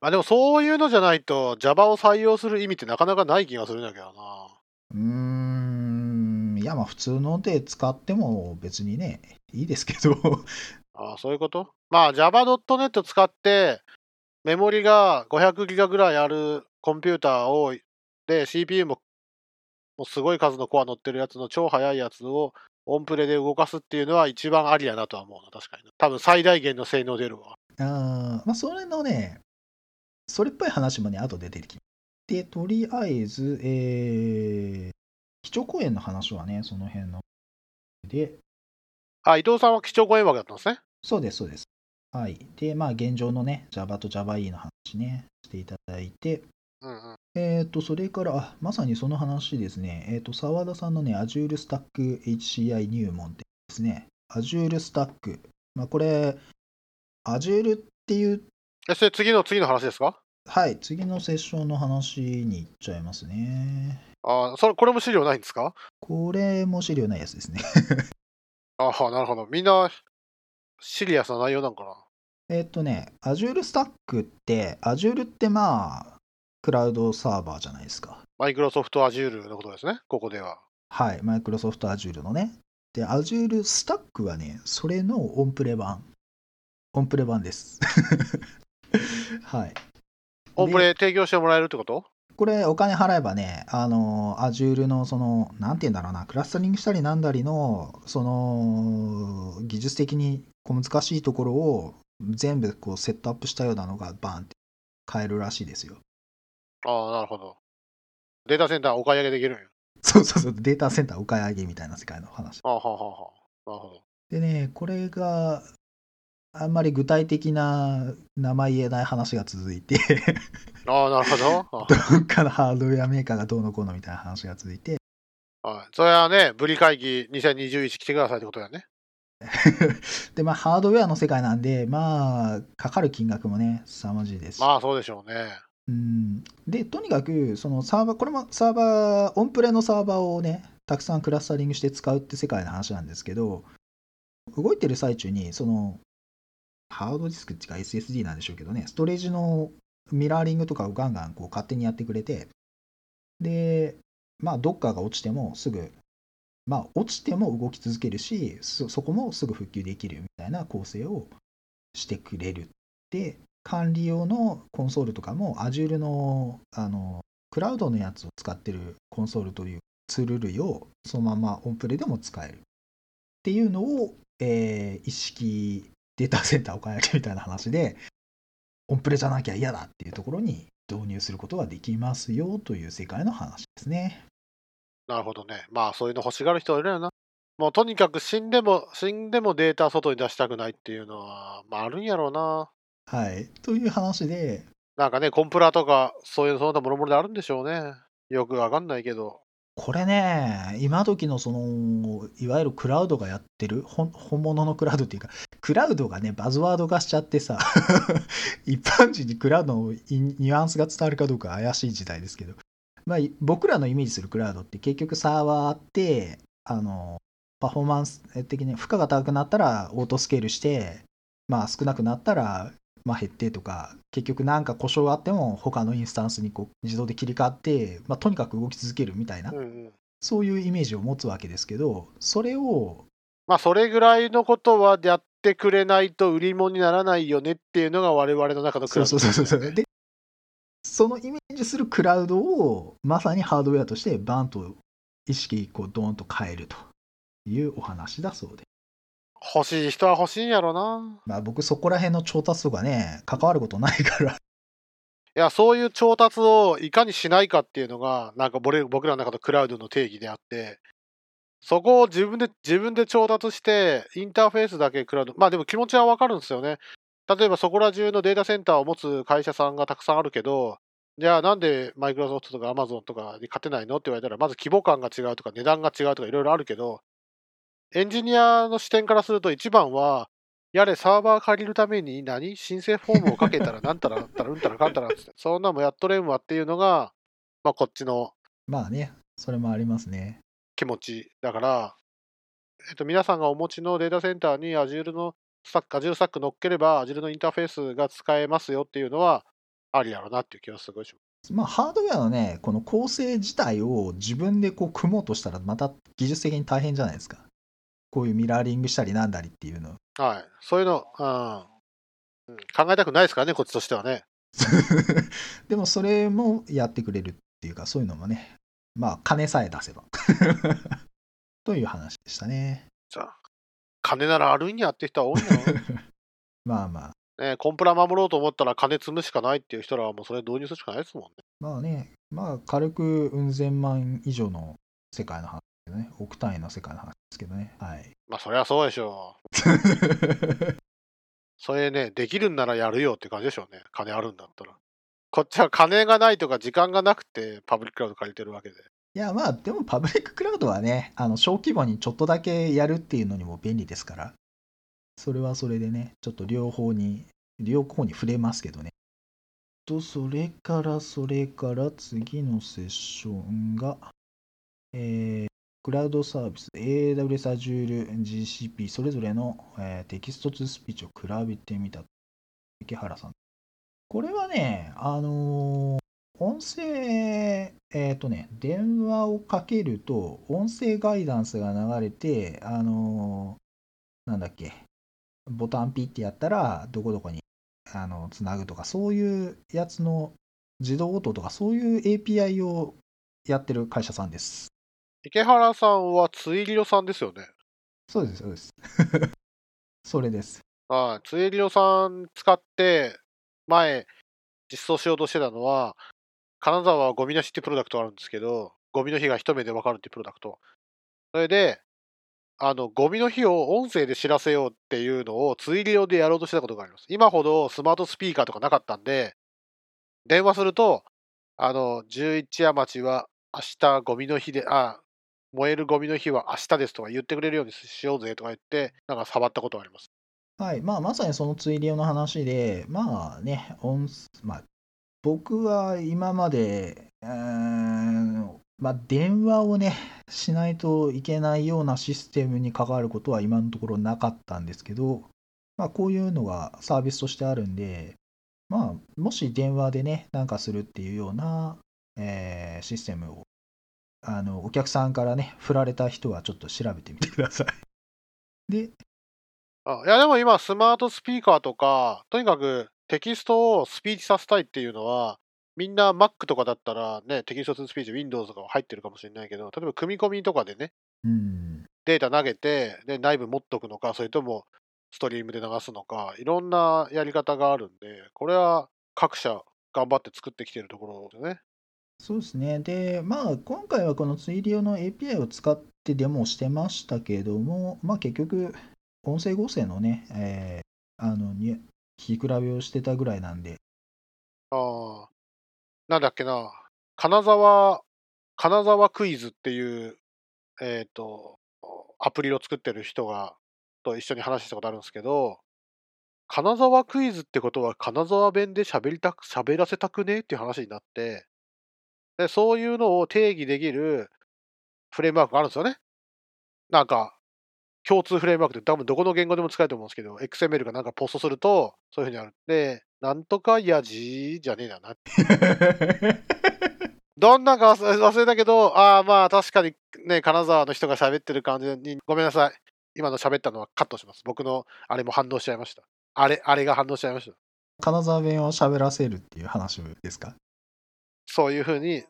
まあでもそういうのじゃないと Java を採用する意味ってなかなかない気がするんだけどな。うーん、いやまあ普通ので使っても別にね、いいですけど、ああ、そういうこと？まあ Java.net 使ってメモリが500ギガぐらいあるコンピューターを、で CPU ももうすごい数のコア乗ってるやつの超速いやつをオンプレで動かすっていうのは一番ありやなとは思うな、確かに。多分最大限の性能出るわ。あーまあ、それのね、それっぽい話もね、後で出てきます。で、とりあえず、えー、基調講演の話はね、その辺の。で、あ、伊藤さんは基調講演枠だったんですね？そうです、そうです。はい。で、まあ、現状のね、Java と JavaE の話ね、していただいて、うんうん。えっ、と、それから、あ、まさにその話ですね。えっ、と、澤田さんのね、Azure Stack HCI 入門ってですね、Azure Stack。まあ、これ、Azure っていう、え、それ次の次の話ですか？はい、次のセッションの話に行っちゃいますね。あそれ、これも資料ないんですか？これも資料ないやつですね。ああ、なるほど。みんなシリアスな内容なんかな？えっとね、Azure Stack って、Azure ってまあ、クラウドサーバーじゃないですか。マイクロソフト Azure のことですね、ここでは。はい、Microsoft Azure のね。で、Azure Stack はね、それのオンプレ版。オンプレ版です。はい。オンプレ提供してもらえるってこと？これお金払えばね、あの、Azure のその、なんて言うんだろうな、クラスタリングしたりなんだりの、その、技術的に小難しいところを全部こうセットアップしたようなのがバーンって買えるらしいですよ。ああ、なるほど。データセンターお買い上げできるんよ。そうそうそう、データセンターお買い上げみたいな世界の話。ああ、はあ、はあ、はあ。なるほど。でね、これがあんまり具体的な名前言えない話が続いて、ああ、なるほど。あどっかのハードウェアメーカーがどうのこうのみたいな話が続いて、はい。それはね、ブリ会議2021来てくださいってことだよね。で、まあ、ハードウェアの世界なんで、まあ、かかる金額もね、凄まじいですし。まあ、そうでしょうね。で、とにかく、そのサーバー、これもサーバー、オンプレのサーバーをね、たくさんクラスタリングして使うって世界の話なんですけど、動いてる最中に、その、ハードディスクっていうか SSD なんでしょうけどね、ストレージのミラーリングとかをガンガンこう勝手にやってくれて、で、まあ、どっかが落ちてもすぐ、まあ、落ちても動き続けるし、そそこもすぐ復旧できるみたいな構成をしてくれる。で、管理用のコンソールとかも Azure のあのクラウドのやつを使ってるコンソールというツール類をそのままオンプレでも使えるっていうのを、えー、一式データセンターを変えるみたいな話でオンプレじゃなきゃ嫌だっていうところに導入することができますよという世界の話ですね。なるほどね。まあそういうの欲しがる人はいるよな。もうとにかく死んでも、死んでもデータ外に出したくないっていうのは、まああるんやろうな。はい。という話で、なんかね、コンプラとか、そういうその他もろもろであるんでしょうね。よくわかんないけど。これね、今時のその、いわゆるクラウドがやってる、本本物のクラウドっていうか、クラウドがね、バズワード化しちゃってさ、一般人にクラウドのニュアンスが伝わるかどうか怪しい時代ですけど、まあ、僕らのイメージするクラウドって結局サーバーあって、あの、パフォーマンス的に負荷が高くなったらオートスケールして、まあ少なくなったらまあ、減ってとか結局なんか故障があっても他のインスタンスにこう自動で切り替わって、まあ、とにかく動き続けるみたいなうんうん。そういうイメージを持つわけですけどそれをまあそれぐらいのことはやってくれないと売り物にならないよねっていうのが我々の中のクラウドそうそう。そうそうでそのイメージするクラウドをまさにハードウェアとしてバンと意識こうドーンと変えるというお話だそうで、欲しい人は欲しいんやろな。まあ、僕そこら辺の調達とかね関わることないからいや、そういう調達をいかにしないかっていうのが、なんか僕僕らの中のクラウドの定義であって、そこを自分で、自分で調達して、インターフェースだけクラウド、まあでも気持ちはわかるんですよね。例えばそこら中のデータセンターを持つ会社さんがたくさんあるけど、じゃあなんでマイクロソフトとかアマゾンとかに勝てないの？って言われたら、まず規模感が違うとか値段が違うとかいろいろあるけど、エンジニアの視点からすると一番は、やれサーバー借りるために何？申請フォームをかけたら なんたらなんたらうんたらかんたらっつって、そんなもんやっとれんわっていうのが、まあこっちのまあねそれもありますね気持ちだから、えっと、皆さんがお持ちのデータセンターに Azure のスタック、Azure スタック乗っければ Azure のインターフェースが使えますよっていうのはありやろうなっていう気はすごいします。まあ、ハードウェアのね、この構成自体を自分でこう組もうとしたら、また技術的に大変じゃないですか。こういうミラーリングしたりなんだりっていうの。はい。そういうの、うん、うん考えたくないですからね、こっちとしてはね。でもそれもやってくれるっていうか、そういうのもね、まあ、金さえ出せば。という話でしたね。じゃあ、金ならあるんやって人は多いんやろまあまあ、ね、コンプラ守ろうと思ったら金積むしかないっていう人らはもうそれ導入するしかないですもんね。まあね、まあ、軽くうん千万以上の世界の話ね、億単位の世界の話ですけどね。はい。まあそりゃそうでしょう。それね、できるんならやるよって感じでしょうね。金あるんだったら。こっちは金がないとか時間がなくてパブリッククラウド借りてるわけで。いやまあでもパブリッククラウドはねあの小規模にちょっとだけやるっていうのにも便利ですからそれはそれでねちょっと両方に両方に触れますけどねとそれからそれから次のセッションがえークラウドサービス AWS、Azure、GCP それぞれの、えー Text to Speech を比べてみた池原さんこれはねあのー音声、えっ、とね、電話をかけると、音声ガイダンスが流れて、あのーなんだっけ、ボタンピッてやったら、どこどこに、あの、つなぐとか、そういうやつの自動応答とか、そういう API をやってる会社さんです。池原さんはツイリオさんですよね。そうです、そうです。それです。はい。ツイリオさん使って前実装しようとしてたのは、金沢ゴミの日ってプロダクトがあるんですけど、ゴミの日が一目でわかるってプロダクト。それで、あの、ゴミの日を音声で知らせようっていうのをツイリオでやろうとしてたことがあります。今ほどスマートスピーカーとかなかったんで、電話すると、あの、11夜町は明日ゴミの日で、あ、燃えるゴミの日は明日ですとか言ってくれるようにしようぜとか言って、なんか触ったことがあります？はい、まあ、まさにそのツイリオの話で、まあね、音まあ、僕は今まで、うーんまあ、電話をね、しないといけないようなシステムに関わることは今のところなかったんですけど、まあ、こういうのがサービスとしてあるんで、まあ、もし電話でね、なんかするっていうような、えーシステムを、あの、お客さんからね、振られた人はちょっと調べてみてください。で、あいや、でも今、スマートスピーカーとか、とにかくテキストをスピーチさせたいっていうのは、みんな Mac とかだったらね、テキストスピーチ、Windows とか入ってるかもしれないけど、例えば組み込みとかでね、うん、データ投げて、で、内部持っとくのか、それともストリームで流すのか、いろんなやり方があるんで、これは各社頑張って作ってきてるところですよね。そうですね。で、まあ、今回はこのツイリオの API を使ってデモをしてましたけども、まあ、結局、音声合成のね、えーあの、に聞き比べをしてたぐらいなんで、ああ、なんだっけな、金沢、金沢クイズっていう、えっ、と、アプリを作ってる人が、と一緒に話したことあるんですけど、金沢クイズってことは金沢弁で喋りたく、喋らせたくねえっていう話になって、で、そういうのを定義できるフレームワークがあるんですよね。なんか、共通フレームワークって多分どこの言語でも使えると思うんですけど、XML がなんかポストすると、そういうふうにある。で、なんとかやじじゃねえなな。どんなんか忘れたけど、ああまあ確かにね、金沢の人が喋ってる感じに、ごめんなさい。今の喋ったのはカットします。僕のあれも反応しちゃいました。あれ、あれが反応しちゃいました。金沢弁を喋らせるっていう話ですか？そういうふうに、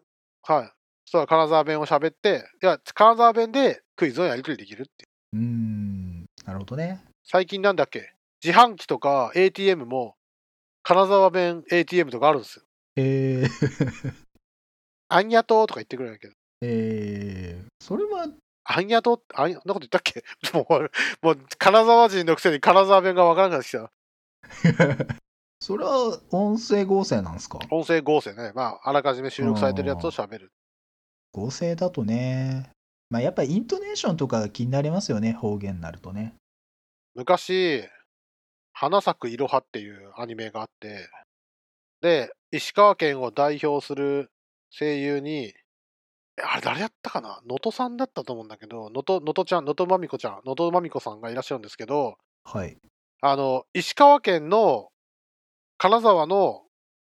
はい。そう、金沢弁を喋って、いや、金沢弁でクイズをやり取りできるっていう。うーん、なるほどね。最近なんだっけ？自販機とか ATM も金沢弁 ATM とかあるんですよ。えー、アンニャ島とか言ってくれないけど。えー、それは、アンニャ島あんなこと言ったっけ？もう、もう金沢人のくせに金沢弁がわからなくなってきた。それは音声合成なんですか？音声合成ね。まあ、あらかじめ収録されてるやつを喋る。合成だとね、まあやっぱイントネーションとかが気になりますよね、方言になるとね。昔、花咲くいろはっていうアニメがあって、で、石川県を代表する声優に、えあれ誰やったかな？能登さんだったと思うんだけど、能登能登ちゃん、能登まみこちゃん、能登まみこさんがいらっしゃるんですけど、はい。あの、石川県の金沢の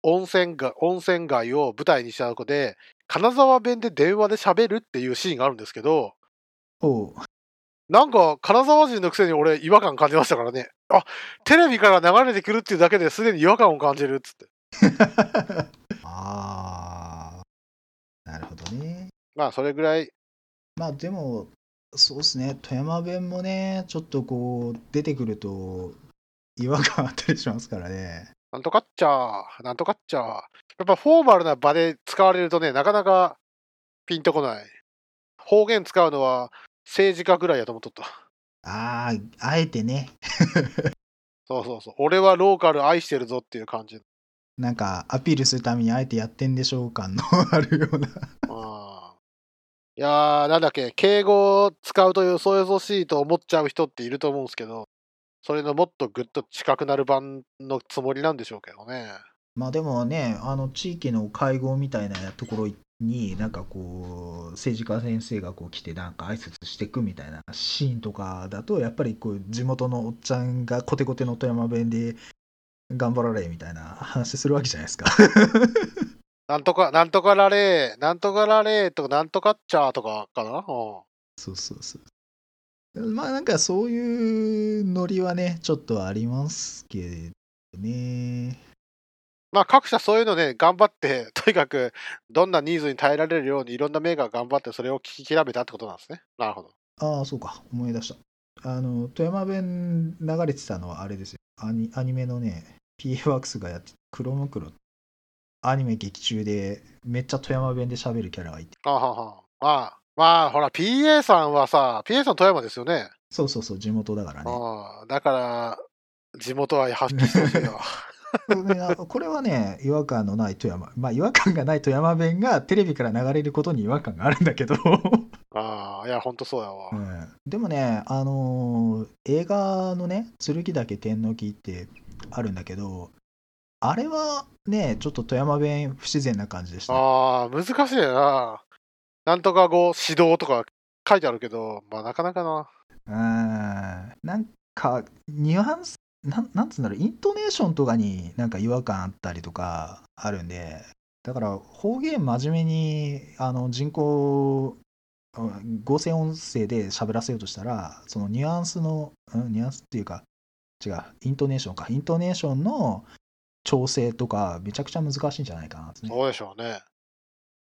温泉が温泉街を舞台にしたとこで、金沢弁で電話で喋るっていうシーンがあるんですけど、おうなんか金沢人のくせに俺違和感感じましたからね。あ、テレビから流れてくるっていうだけですでに違和感を感じるっつって。ああ、なるほどね。まあそれぐらい、まあでも、そうですね、富山弁もね、ちょっとこう、出てくると、違和感あったりしますからね。なんとかっちゃー、なんとかっちゃー。やっぱフォーマルな場で使われるとね、なかなかピンとこない。方言使うのは政治家ぐらいやと思っとった。ああ、あえてね、そうそうそう。俺はローカル愛してるぞっていう感じ。なんかアピールするためにあえてやってんでしょう感のあるような。いやー、なんだっけ、敬語を使うとよそよそしいと思っちゃう人っていると思うんですけど、それのもっとぐっと近くなる版のつもりなんでしょうけどね。まあでもね、あの地域の会合みたいなところに、なんかこう、政治家先生がこう来て、なんか挨拶していくみたいなシーンとかだと、やっぱりこう地元のおっちゃんがコテコテの富山弁で頑張られみたいな話するわけじゃないですか。なんとか、なんとかられー、なんとかられーとか、なんとかっちゃーとかかな？うん。そうそうそう。まあなんかそういうノリはね、ちょっとありますけどね。まあ各社そういうのね、頑張って、とにかくどんなニーズに耐えられるようにいろんなメーカーが頑張ってそれを聞き調べたってことなんですね。なるほど。ああ、そうか、思い出した。あの、富山弁流れてたのはあれですよ。アニアニメのね、PA ワークスがやって、クロムクロ。アニメ劇中でめっちゃ富山弁で喋るキャラがいて。あははまあ、まあ、ほら、PA さんはさ、PA さん富山ですよね。そうそうそう、地元だからね。ああ、だから、地元愛発揮してほしいな。これねあこれはね、違和感のない富山。まあ、違和感がない富山弁がテレビから流れることに違和感があるんだけど。ああ、いや、ほんとそうやわ。うんでもね、あのー映画のね、剣岳天の木ってあるんだけど、あれはね、ちょっと富山弁不自然な感じでした。ああ、難しいな。なんとか語、指導とか書いてあるけど、まあ、なかなかな。うん、なんか、ニュアンスなんなんつうんだろう、イントネーションとかになんか違和感あったりとかあるんで、だから方言真面目にあの人工うん合成音声で喋らせようとしたら、そのニュアンスの、うん、ニュアンスっていうか、違う、イントネーションか、イントネーションの調整とか、めちゃくちゃ難しいんじゃないかなね。そうでしょうね。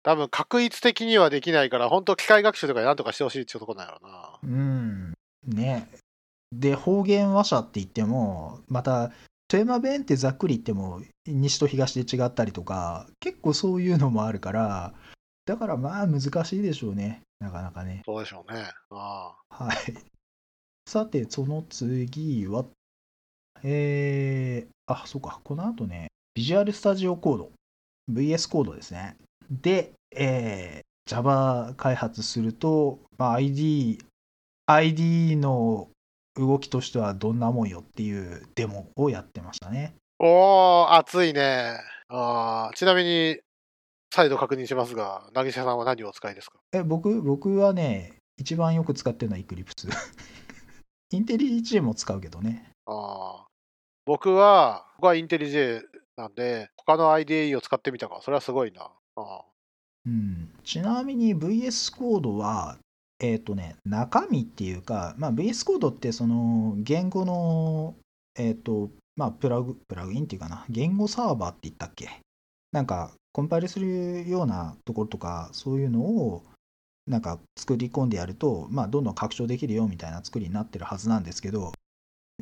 多分、確率的にはできないから、本当機械学習とかでなんとかしてほしいっていうところなんやろうな。うん。ね。で、方言話者って言っても、また、富山弁ってざっくり言っても、西と東で違ったりとか、結構そういうのもあるから、だからまあ難しいでしょうね。なかなかね。そうでしょうね。あはい。さて、その次は、えー、あ、そうか、この後ね、ビジュアルスタジオコード、VS コードですね。で、えー Java 開発すると、まあ、ID、ID の動きとしてはどんなもんよっていうデモをやってましたね。あ。おー、熱いね。あーちなみに、再度確認しますが、渚さんは何をお使いですか？え、僕、僕はね、一番よく使ってるのは Eclipse。インテリジェも使うけどね。あー僕は、僕はインテリジェなんで、他の IDE を使ってみたか。それはすごいな。あうん、ちなみに VS コードは、えっ、とね、中身っていうか、まあ、VS コードってその言語の、えっ、と、まあ、プラグ、プラグインっていうかな、言語サーバーって言ったっけ？なんか、コンパイルするようなところとか、そういうのを、なんか作り込んでやると、まあ、どんどん拡張できるよみたいな作りになってるはずなんですけど、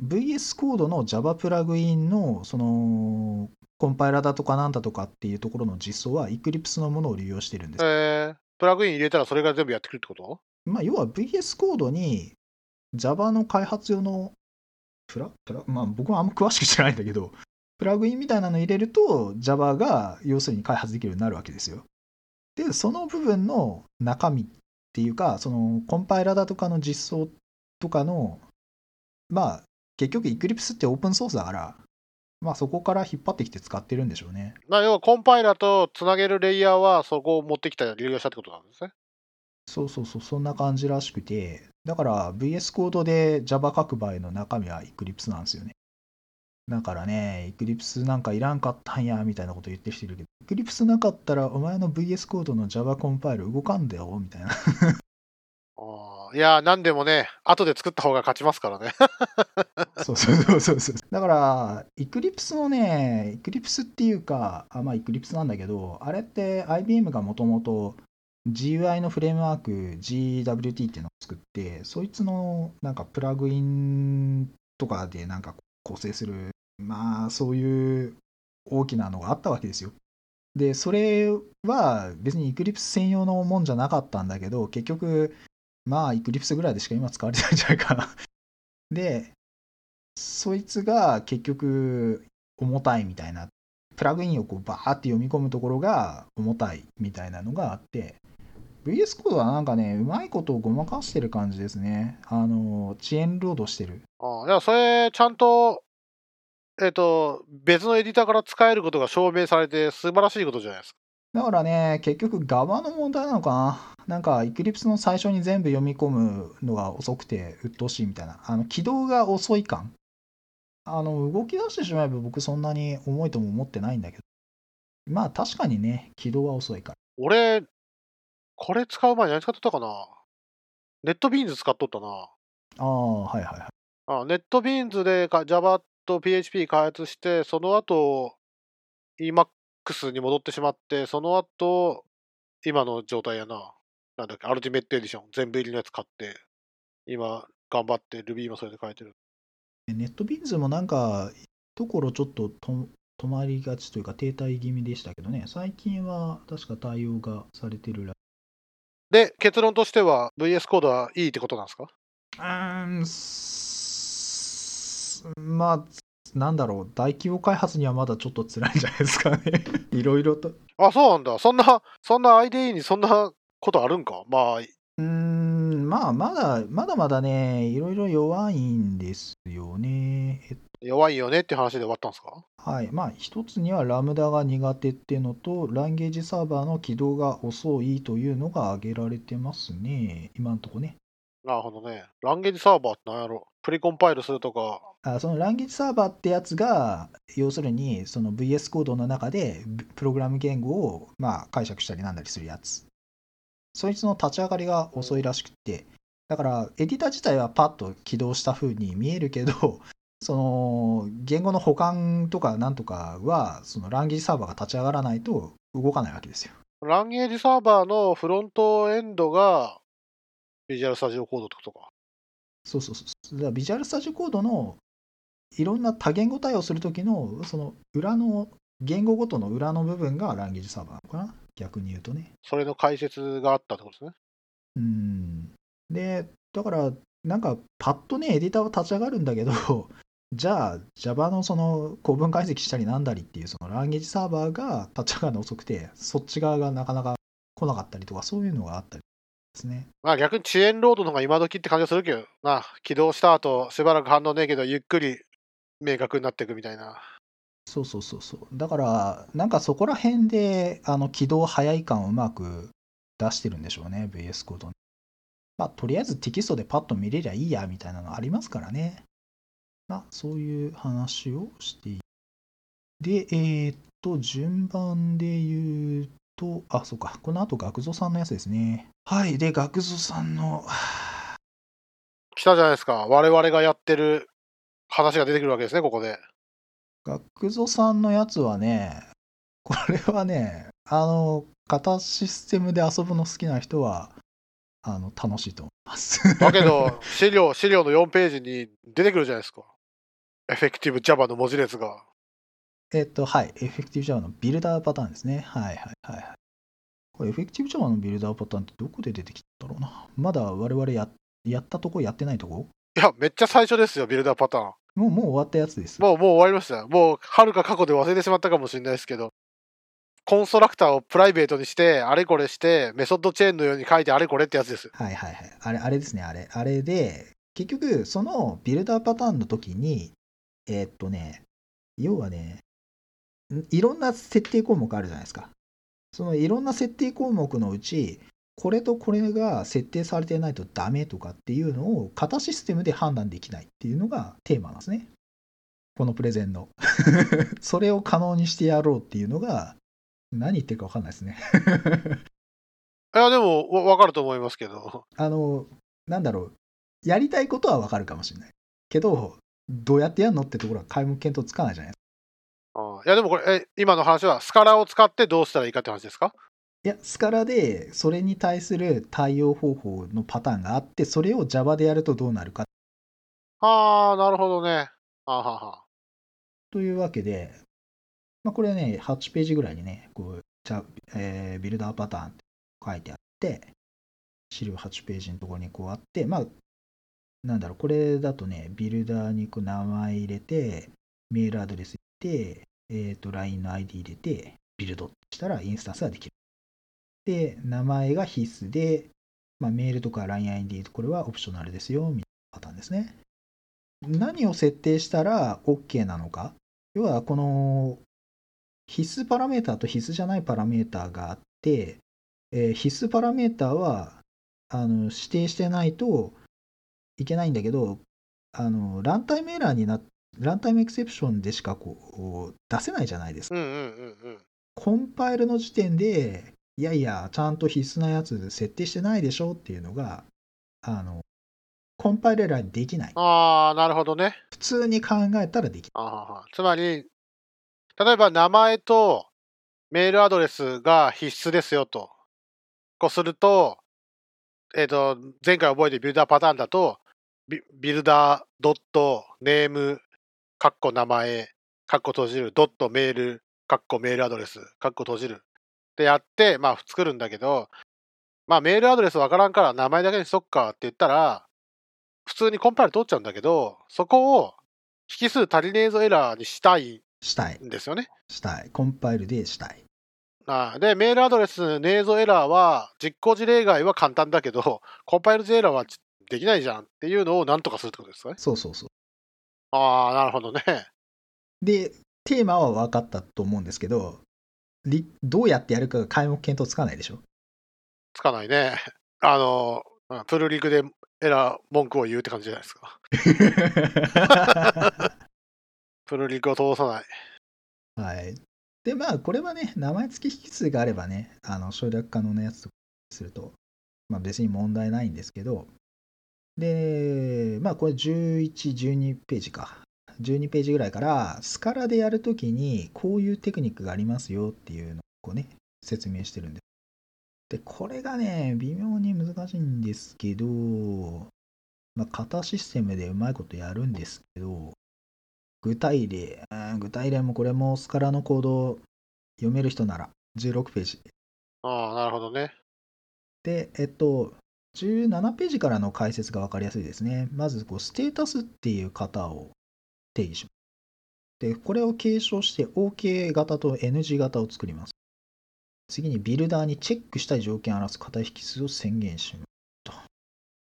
VS コードの Java プラグインの、その、コンパイラだとかなんだとかっていうところの実装は Eclipse のものを利用してるんです。えー、プラグイン入れたらそれが全部やってくるってこと？まあ、要は VS コードに Java の開発用のプラ、プラ、まあ僕はあんま詳しく知らないんだけど、プラグインみたいなの入れると Java が要するに開発できるようになるわけですよ。で、その部分の中身っていうか、そのコンパイラだとかの実装とかの、まあ結局 Eclipse ってオープンソースだから、まあそこから引っ張ってきて使ってるんでしょうね。まあ、要はコンパイラーとつなげるレイヤーはそこを持ってきた利用したってことなんですね。そうそうそう、そんな感じらしくて、だから VS コードで Java 書く場合の中身は Eclipse なんですよね。だからね、Eclipse なんかいらんかったんや、みたいなこと言ってる人いるけど、Eclipse なかったらお前の VS コードの Java コンパイル動かんだよ、みたいな。あーいやー、なんでもね、後で作った方が勝ちますからね。そうそうそうそうそう。だから、Eclipse のね、Eclipse っていうか、あまあ Eclipse なんだけど、あれって IBM がもともと GUI のフレームワーク GWT っていうのを作って、そいつのなんかプラグインとかでなんか構成する、まあそういう大きなのがあったわけですよ。で、それは別に Eclipse 専用のもんじゃなかったんだけど、結局、まあ Eclipse ぐらいでしか今使われてないんじゃないかな。で、そいつが結局重たいみたいな、プラグインをこうバーって読み込むところが重たいみたいなのがあって、VS コードはなんかね、うまいことをごまかしてる感じですね。あの、遅延ロードしてる。あーいや、それ、ちゃんと、えっ、と、別のエディターから使えることが証明されて素晴らしいことじゃないですか。だからね、結局側の問題なのかな。なんか、Eclipse の最初に全部読み込むのが遅くて鬱陶しいみたいな。あの、起動が遅い感。あの、動き出してしまえば僕そんなに重いとも思ってないんだけど。まあ確かにね、起動は遅いから。俺、これ使う前に何使っとったかなネットビーンズ使っとったな。ああ、はいはいはい。あネットビーンズでか Java と PHP 開発して、その後 Emacs に戻ってしまって、その後今の状態やな。なんだっけ、アルティメットエディション、全部入りのやつ買って、今頑張って Ruby もそれで書いてる。ネットビーンズもなんか、ところちょっとと止まりがちというか停滞気味でしたけどね、最近は確か対応がされてるらで、結論としては VS コードはいいってことなんですか？うーん、すまあ、なんだろう、大規模開発にはまだちょっと辛いんじゃないですかね。いろいろと。うあ、そうなんだ。そんな、そんな IDE にそんなことあるんか？まあ、ーん、まあ、まだ、まだまだね、いろいろ弱いんですよね。えっ弱いよねって話で終わったんですか？はい。まあ、一つにはラムダが苦手っていうのと、ランゲージサーバーの起動が遅いというのが挙げられてますね。今んとこね。なるほどね。ランゲージサーバーって何やろ？プリコンパイルするとか。あそのランゲージサーバーってやつが、要するにその VS コードの中でプログラム言語をまあ解釈したりなんだりするやつ。そいつの立ち上がりが遅いらしくて、だからエディター自体はパッと起動した風に見えるけど、その言語の保管とかなんとかは、そのランゲージサーバーが立ち上がらないと動かないわけですよ。ランゲージサーバーのフロントエンドがビジュアルスタジオコードってことか。そうそうそう。だからビジュアルスタジオコードのいろんな多言語対応するときの、その裏の、言語ごとの裏の部分がランゲージサーバーなのかな？逆に言うとね。それの解説があったってことですね。うん。で、だから、なんか、パッとね、エディターは立ち上がるんだけど、じゃあ、Java のその構文解析したりなんだりっていう、そのランゲージサーバーが立ち上がるの遅くて、そっち側がなかなか来なかったりとか、そういうのがあったりですね。まあ逆に遅延ロードの方が今時って感じがするけどな。起動した後、しばらく反応ねえけど、ゆっくり明確になっていくみたいな。そうそうそうそう。だから、なんかそこら辺で、あの、起動早い感をうまく出してるんでしょうね、VS コード。まあ、とりあえずテキストでパッと見れりゃいいや、みたいなのありますからね。まあ、そういう話をしていで、えーっと、順番で言うと、あ、そうか、この後、学蔵さんのやつですね。はい、で、学蔵さんの、来たじゃないですか。我々がやってる話が出てくるわけですね、ここで。学蔵さんのやつはね、これはね、あの、型システムで遊ぶの好きな人は、あの、楽しいと思います。だけど、資料、資料の4ページに出てくるじゃないですか。エフェクティブ Java の文字列が。えっと、はい、 Effective Java のビルダーパターンですね。はいはいはいはい。これ、エフェクティブ Java のビルダーパターンってどこで出てきたんだろうな。まだ我々ややったとこやってないとこいや、めっちゃ最初ですよ、ビルダーパターン。もう、もう終わったやつです。もう、もう終わりましたよ。もう、はるか過去で忘れてしまったかもしれないですけど、コンストラクターをプライベートにして、あれこれして、メソッドチェーンのように書いてあれこれってやつです。はいはいはい。あれ、あれですね、あれ。あれで、結局、そのビルダーパターンの時に、えーっとね、要はね、んいろんな設定項目あるじゃないですか。そのいろんな設定項目のうち、これとこれが設定されてないとダメとかっていうのを型システムで判断できないっていうのがテーマなんですね。このプレゼンの。それを可能にしてやろうっていうのが、何言ってるか分かんないですね。いや、でも、わわかると思いますけど。あの、なんだろう、やりたいことはわかるかもしれない。けど、どうやってやるのってところは皆目見当つかないじゃないですか。あいや、でもこれ、え今の話は、スカラを使ってどうしたらいいかって話ですか？いや、スカラでそれに対する対応方法のパターンがあって、それを Java でやるとどうなるかああ、なるほどね。あはは。というわけで、まあ、これね、8ページぐらいにね、こう、じゃえービルダーパターンって書いてあって、資料8ページのところにこうあって、まあ、なんだろう、これだとね、ビルダーにこう名前入れて、メールアドレス入れて、えっ、と、LINE の ID 入れて、ビルドしたらインスタンスができる。で、名前が必須で、まあ、メールとか LINEID これはオプショナルですよ、みたいなパターンですね。何を設定したら OK なのか。要は、この必須パラメータと必須じゃないパラメータがあって、えー必須パラメータはあの指定してないといけないんだけど、あのランタイムエラーになランタイムエクセプションでしかこう出せないじゃないですか。コンパイルの時点で、いやいや、ちゃんと必須なやつ設定してないでしょっていうのが、あの、コンパイルエラーできない。ああ、なるほどね。普通に考えたらできあははつまり、例えば名前とメールアドレスが必須ですよと。こうすると、えっ、と、前回覚えてるビルダーパターンだと、ビビルダードットネーム、カッコ名前、カッコ閉じる、ドットメール、カッコメールアドレス、カッコ閉じる。ってやって、まあ作るんだけど、まあメールアドレスわからんから名前だけにしとくかって言ったら、普通にコンパイル通っちゃうんだけど、そこを引数足りねえぞエラーにしたいしたい。んですよね。したい。コンパイルでしたい。ああで、メールアドレスねえぞエラーは実行事例外は簡単だけど、コンパイル時エラーはできないじゃんっていうのをなんとかするってことですかね。そうそうそう。ああ、なるほどね。で、テーマは分かったと思うんですけど、りどうやってやるかが皆目見当つかないでしょ？つかないね。あの、うんプルリクでエラー文句を言うって感じじゃないですか。プルリクを通さない。はい。で、まあ、これはね、名前付き引数があればね、あの省略可能なやつとかすると、まあ別に問題ないんですけど、で、まあこれ11、12ページか。12ページぐらいから、スカラでやるときに、こういうテクニックがありますよっていうのをこうね、説明してるんです。で、これがね、微妙に難しいんですけど、まあ、型システムでうまいことやるんですけど、具体例、うん具体例もこれもスカラのコード読める人なら16ページ。ああ、なるほどね。で、えっと、17ページからの解説が分かりやすいですね。まずこう、ステータスっていう型を定義します。で、これを継承して OK 型と NG 型を作ります。次にビルダーにチェックしたい条件を表す型引数を宣言します。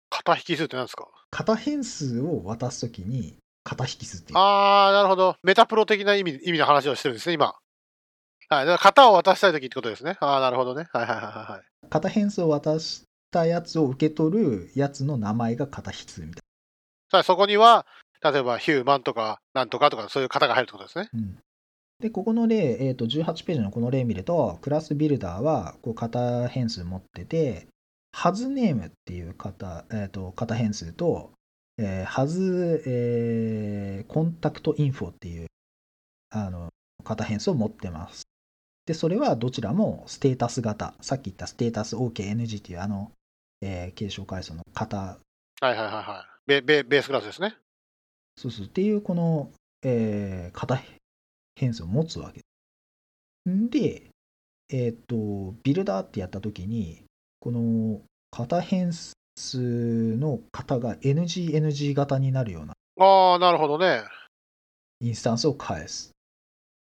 型引数って何ですか？型変数を渡すときに型引数っていう。ああ、なるほど。メタプロ的な意味意味の話をしてるんですね、今。はい。だから型を渡したいときってことですね。ああ、なるほどね。はいはいはいはいはい。型変数を渡したやつを受け取るやつの名前が型引数みたいさあそこには、例えばヒューマンとか、なんとかとか、そういう型が入るってことですね。な。うんで、ここの例、えー、と18ページのこの例見ると、クラスビルダーはこう型変数持ってて、ハズネームっていう型,、えー、と型変数と、えー、ハズ、えーコンタクトインフォっていうあの型変数を持ってます。で、それはどちらもステータス型、さっき言ったステータス OKNG っていうあの、えー継承階層の型はいはいはいはい。ベベベースクラスですね。そうそう。っていう、この、えー型変数を持つわけ。んで、えっ、と、ビルダーってやったときに、この型変数の型が NGNG 型になるようなああ、なるほどね。インスタンスを返すっ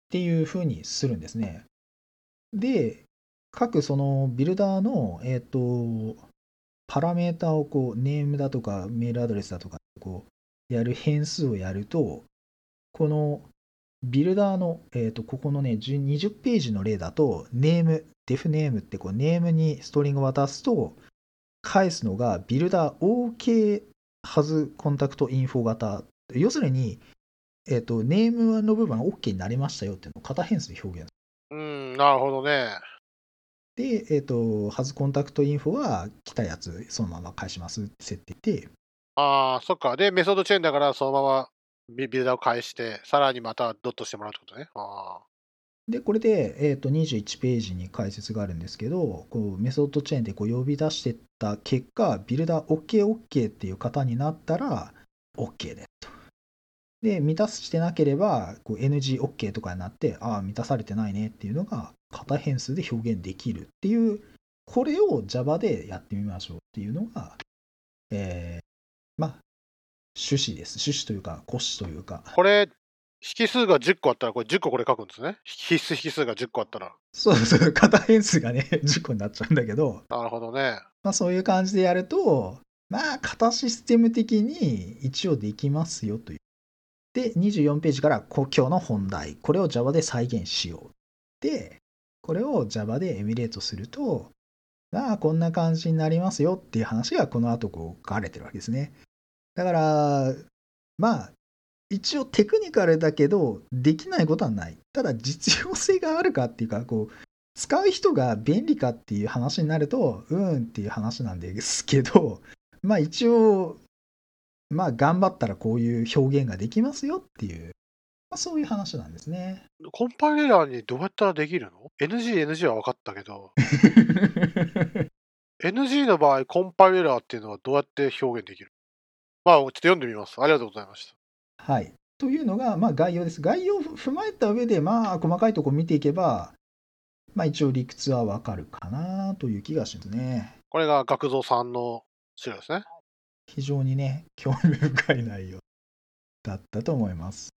ていう風にするんですね。で、各そのビルダーの、えっ、と、パラメータをこう、ネームだとかメールアドレスだとか、こう、やる変数をやると、このビルダーの、えっ、と、ここのね、10 20ページの例だと、ネーム、デフネームってこう、ネームにストリングを渡すと、返すのがビルダー OK ハズコンタクトインフォ型。要するに、えっ、と、ネームの部分は OK になりましたよっていうのを型変数で表現うん、なるほどね。で、えっ、と、ハズコンタクトインフォは来たやつ、そのまま返しますって設定で、ああ、そっか。で、メソッドチェーンだから、そのままビルダーを返して、さらにまたドットしてもらうってことね。あで、これで、えっ、と、21ページに解説があるんですけど、こう、メソッドチェーンでこう呼び出してった結果、ビルダー OKOK っていう型になったら、OK ですと。で、満たしてなければ、こう NGOK とかになって、ああ、満たされてないねっていうのが、型変数で表現できるっていう、これを Java でやってみましょうっていうのが、えー、まあ、趣旨です。趣旨というか、骨子というか。これ、引数が10個あったら、これ10個これ書くんですね。必須引数が10個あったら。そうそう、型変数がね、10個になっちゃうんだけど、なるほどね。まあ、そういう感じでやると、まあ、型システム的に一応できますよという。で、24ページからこ今日の本題。これを Java で再現しよう。で、これを Java でエミュレートすると、まあ、こんな感じになりますよっていう話がこの後こう書かれてるわけですね。だから、まあ、一応テクニカルだけど、できないことはない。ただ、実用性があるかっていうか、こう、使う人が便利かっていう話になると、うんっていう話なんですけど、まあ一応、まあ頑張ったらこういう表現ができますよっていう、まあ、そういう話なんですね。コンパイレラーにどうやったらできるの ?NG、NG は分かったけど、NG の場合、コンパイレラーっていうのはどうやって表現できる？まあ、ちょっと読んでみます。ありがとうございました。はい。というのが、まあ概要です。概要を踏まえた上で、まあ細かいとこ見ていけば、まあ一応理屈はわかるかなという気がしますね。これが学蔵さんの資料ですね。非常にね、興味深い内容だったと思います。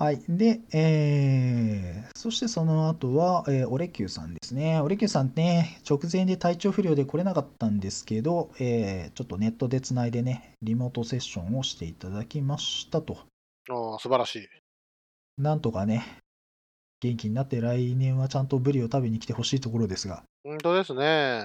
はい。で、えー、そしてその後は、えーオレキューさんですね。オレキューさんね、直前で体調不良で来れなかったんですけど、えーちょっとネットでつないでね、リモートセッションをしていただきましたと。ああ、素晴らしい。なんとかね、元気になって来年はちゃんとブリを食べに来てほしいところですが、本当ですね。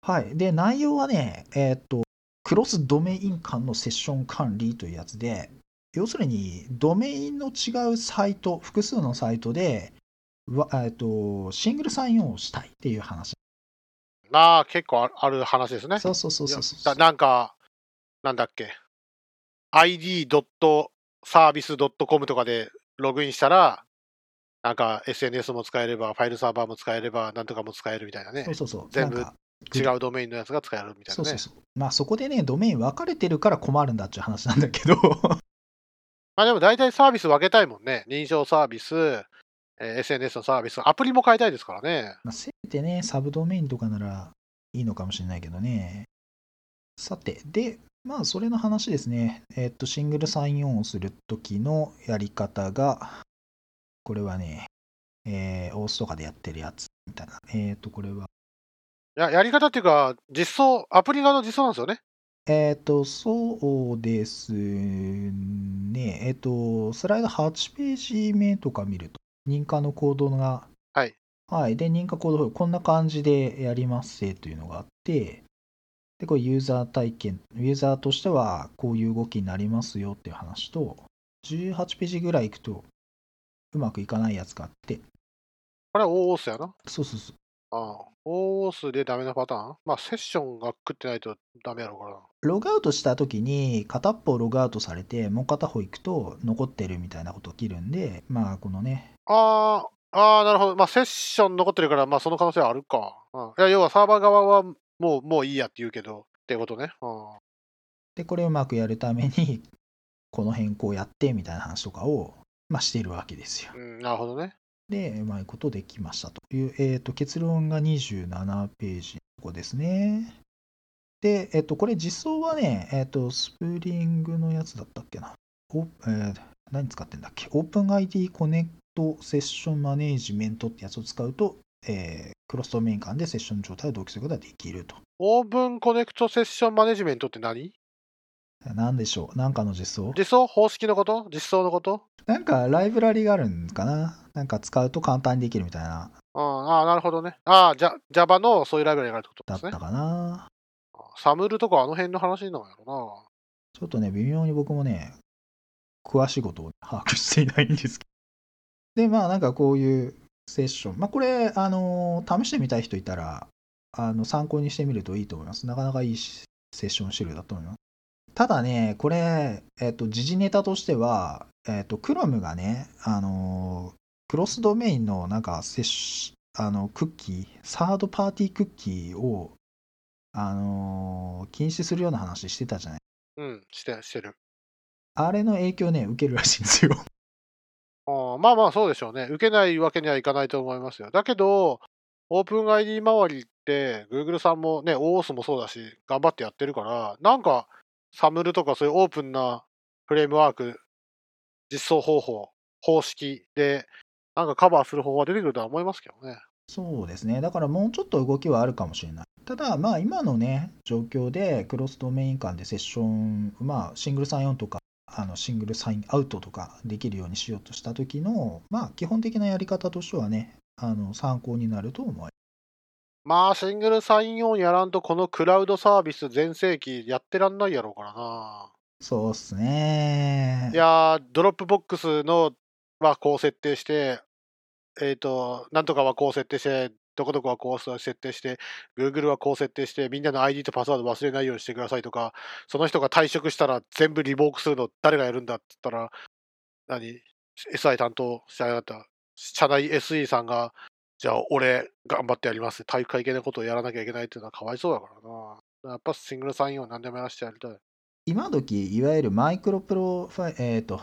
はい。で、内容はね、えーっと、クロスドメイン間のセッション管理というやつで、要するに、ドメインの違うサイト、複数のサイトで、わえーっと、シングルサインオンをしたいっていう話。まあ、結構あある話ですね。そうそうそうそうそうだなんか、なんだっけ、id.service.com とかでログインしたら、なんか SNS も使えれば、ファイルサーバーも使えれば、なんとかも使えるみたいなねそう。そうそう。全部違うドメインのやつが使えるみたいなね。そうそうそう。まあそこでね、ドメイン分かれてるから困るんだっていう話なんだけど、まあでも大体サービス分けたいもんね。認証サービス、えー SNS のサービス、アプリも変えたいですからね。まあせめてね、サブドメインとかならいいのかもしれないけどね。さて、で、まあそれの話ですね。えっと、シングルサインオンをするときのやり方が、これはね、えー、オースとかでやってるやつみたいな。えっと、これは、いややり方っていうか、実装、アプリ側の実装なんですよね。えっ、と、そうですね。えっ、と、スライド8ページ目とか見ると、認可のコードが、はい。はい。で、認可コードファイルこんな感じでやりますせというのがあって、で、これユーザー体験、ユーザーとしてはこういう動きになりますよっていう話と、18ページぐらい行くと、うまくいかないやつがあって、これは OOS やな。そうそうそう。ああ OOS でダメなパターン？まあ、セッションが食ってないとダメやろうからな。ログアウトしたときに片っぽログアウトされてもう片方行くと残ってるみたいなこと起きるんでまあこのねああ、ああ、なるほど。まあ、セッション残ってるから、まあ、その可能性はあるか。うん、いや、要はサーバー側はもう、もういいやって言うけど、ってことね。うん。でこれをうまくやるためにこの変更やってみたいな話とかをまあしているわけですようん、なるほどね。でうまいことできましたという、えー、と結論が27ページのとこですね。で、えっ、とこれ実装はねえっ、とスプリングのやつだったっけな。お、えー何使ってんだっけ？OpenID コネクトセッションマネージメントってやつを使うと、えークロスドメイン間でセッション状態を同期することができると。オープンコネクトセッションマネジメントって何？何でしょう？なんかの実装？実装？方式のこと？実装のこと？なんかライブラリがあるんかな？なんか使うと簡単にできるみたいな、うん、ああ、なるほどね。ああ、Java のそういうライブラリがあるってことですね。だったかな。サムルとかあの辺の話なんやろちょっとね、微妙に僕もね、詳しいことを把握していないんですけど。で、まあなんかこういうセッション。まあこれ、あの試してみたい人いたら、あの参考にしてみるといいと思います。なかなかいいしセッション種類だと思います。ただね、これ、えっと、時事ネタとしては、えっと、Chrome がね、あのクロスドメインのなんかセッシあのクッキー、サードパーティークッキーを、あの禁止するような話してたじゃない？な。うん、してしてる。あれの影響ね、受けるらしいんですよ。ああまあまあそうでしょうね。受けないわけにはいかないと思いますよ。だけど、オープン ID 周りって、Google さんもね、OOS もそうだし、頑張ってやってるから、なんか、サムルとかそういうオープンなフレームワーク、実装方法、方式で、なんかカバーする方法が出てくるとは思いますけどね。そうですね。だからもうちょっと動きはあるかもしれない。ただ、まあ今のね、状況でクロスドメイン間でセッション、まあシングルサインオンとか、あのシングルサインアウトとかできるようにしようとした時の、まあ基本的なやり方としてはね、あの参考になると思いますまあ、シングルサインオンやらんと、このクラウドサービス全盛期やってらんないやろうからな。そうっすね。いやー、 Dropbox のはこう設定して、えっ、と、なんとかはこう設定して、どこどこはこう設定して、Google はこう設定して、みんなの ID とパスワード忘れないようにしてくださいとか、その人が退職したら全部 revoke するの誰がやるんだって言ったら、何 ?SI 担当してなかった。社内 SE さんが、じゃあ俺頑張ってやります体育会系なことをやらなきゃいけないっていうのはかわいそうだからな。やっぱシングルサインオン何でもやらせてやりたい。今時いわゆるマイクロプロファイ、えっ、と、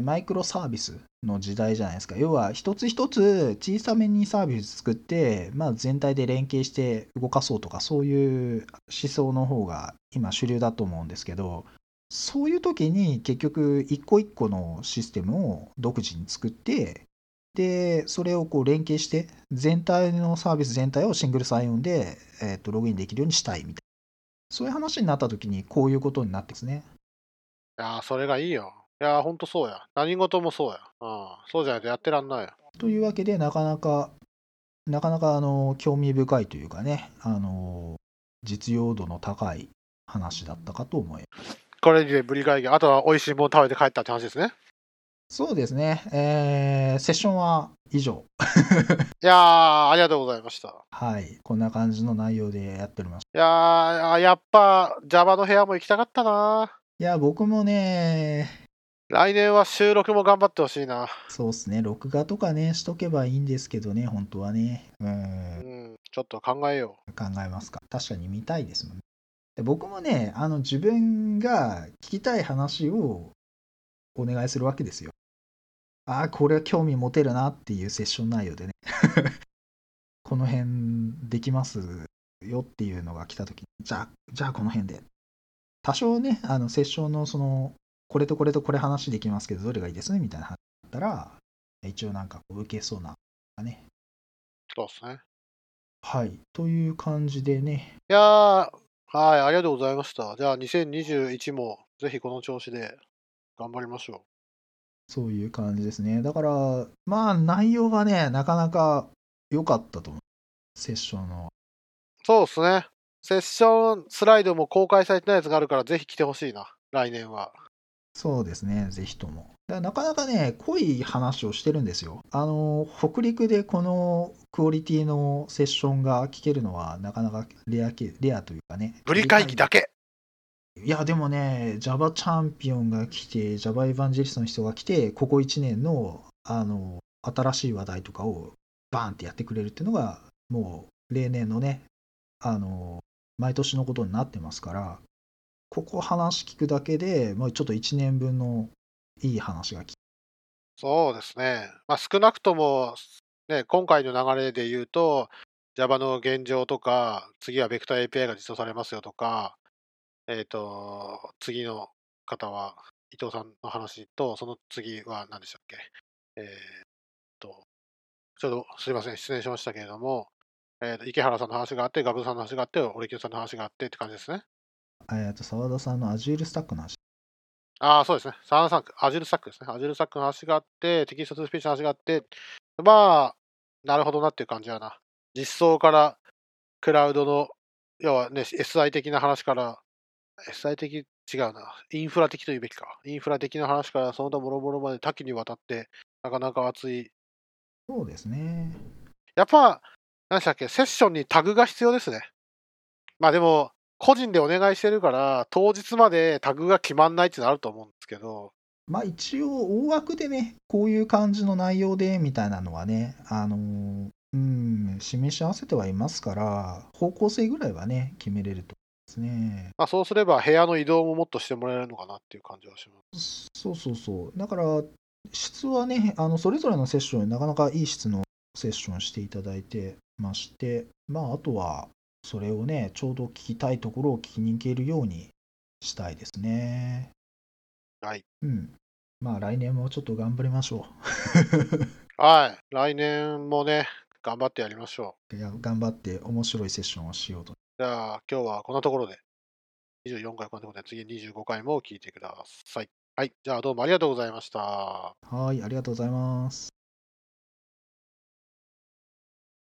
マイクロサービスの時代じゃないですか。要は一つ一つ小さめにサービス作って、まあ、全体で連携して動かそうとか、そういう思想の方が今主流だと思うんですけど、そういう時に結局一個一個のシステムを独自に作って、で、それをこう連携して、全体のサービス全体をシングルサインオンで、えーとログインできるようにしたいみたいな。そういう話になった時にこういうことになってますね。いやー、それがいいよ。いやー、ほんとそうや。何事もそうや。うん。そうじゃないとやってらんないよ。というわけで、なかなか、なかなかあの興味深いというかね、あの実用度の高い話だったかと思います。これでブリ会議、あとは美味しいもの食べて帰ったって話ですね。そうですね、えーセッションは以上。いやー、ありがとうございました。はい、こんな感じの内容でやっておりましいやー、やっぱ Java の部屋も行きたかったな。た。いや、僕もね、来年は収録も頑張ってほしいな。そうっすね、録画とかね、しとけばいいんですけどね、本当はね。うんうん、ちょっと考えよ考えますか確かに見たいですもんねで僕もねあの自分が聞きたい話をお願いするわけですよああこれは興味持てるなっていうセッション内容でね この辺できますよっていうのが来た時にじゃあじゃあこの辺で多少ねあのセッションのそのこれとこれとこれ話できますけどどれがいいですね？みたいな話だったら一応なんかこう受けそうなねう。そうですね。はいという感じでねいやー、はい、ありがとうございました。じゃあ2021もぜひこの調子で頑張りましょそういう感じですね。だから、まあ内容はね、なかなか良かったと思う。セッションの。う。そうですね。セッションスライドも公開されてないやつがあるからぜひ来てほしいな。来年は。そうですね、ぜひとも。なかなかね、濃い話をしてるんですよ。あの、北陸でこのクオリティのセッションが聞けるのはなかなかレアけ、レアというかね。ブリ会議だけ。いや、でもね、Java チャンピオンが来て、Java エヴァンジェリストの人が来て、ここ1年の、あの、新しい話題とかをバーンってやってくれるっていうのが、もう、例年のね、あの、毎年のことになってますから、ここ話聞くだけで、もうちょっと1年分のいい話が聞そうですね。まあ、少なくとも、ね、今回の流れで言うと、Java の現状とか、次は Vector API が実装されますよとか、えっ、と、次の方は伊藤さんの話と、その次は何でしたっけ？えっ、と、ちょっとすいません、失礼しましたけれども、えーと池原さんの話があって、ガブさんの話があって、オレキューさんの話があってって感じですね。えっと、澤田さんの Azure スタックの話。ああ、そうですね。サンサンク、 Azure Stack ですね。 Azure Stack の話があって、 Text to Speech の話があって、まあ、なるほどなっていう感じやな。実装からクラウドの、要はね、SI 的な話から、SI 的違うな。インフラ的というべきか。インフラ的な話から、その他もろもろまで多岐にわたって、なかなか熱い。そうですね。やっぱ、何でしたっけ、セッションにタグが必要ですね。まあでも、個人でお願いしてるから、当日までタグが決まんないってのあると思うんですけど、まあ一応大枠でね、こういう感じの内容でみたいなのはね、あのーうん、示し合わせてはいますから、方向性ぐらいはね、決めれるとね。まあ、そうすれば部屋の移動ももっとしてもらえるのかなっていう感じはします。そうそうそう。だから、質はね、あのそれぞれのセッションになかなかいい質のセッションしていただいてまして、まああとは、それをね、ちょうど聞きたいところを聞きに行けるようにしたいですね。はい。うん。まあ来年もちょっと頑張りましょはい。来年もね、頑張ってやりましょう。いや頑張って面白いセッションをしようと。じゃあ、今日はこんなところで、24回こんなところで、次25回も聞いてください。はい。じゃあ、どうもありがとうございました。はい、ありがとうございます。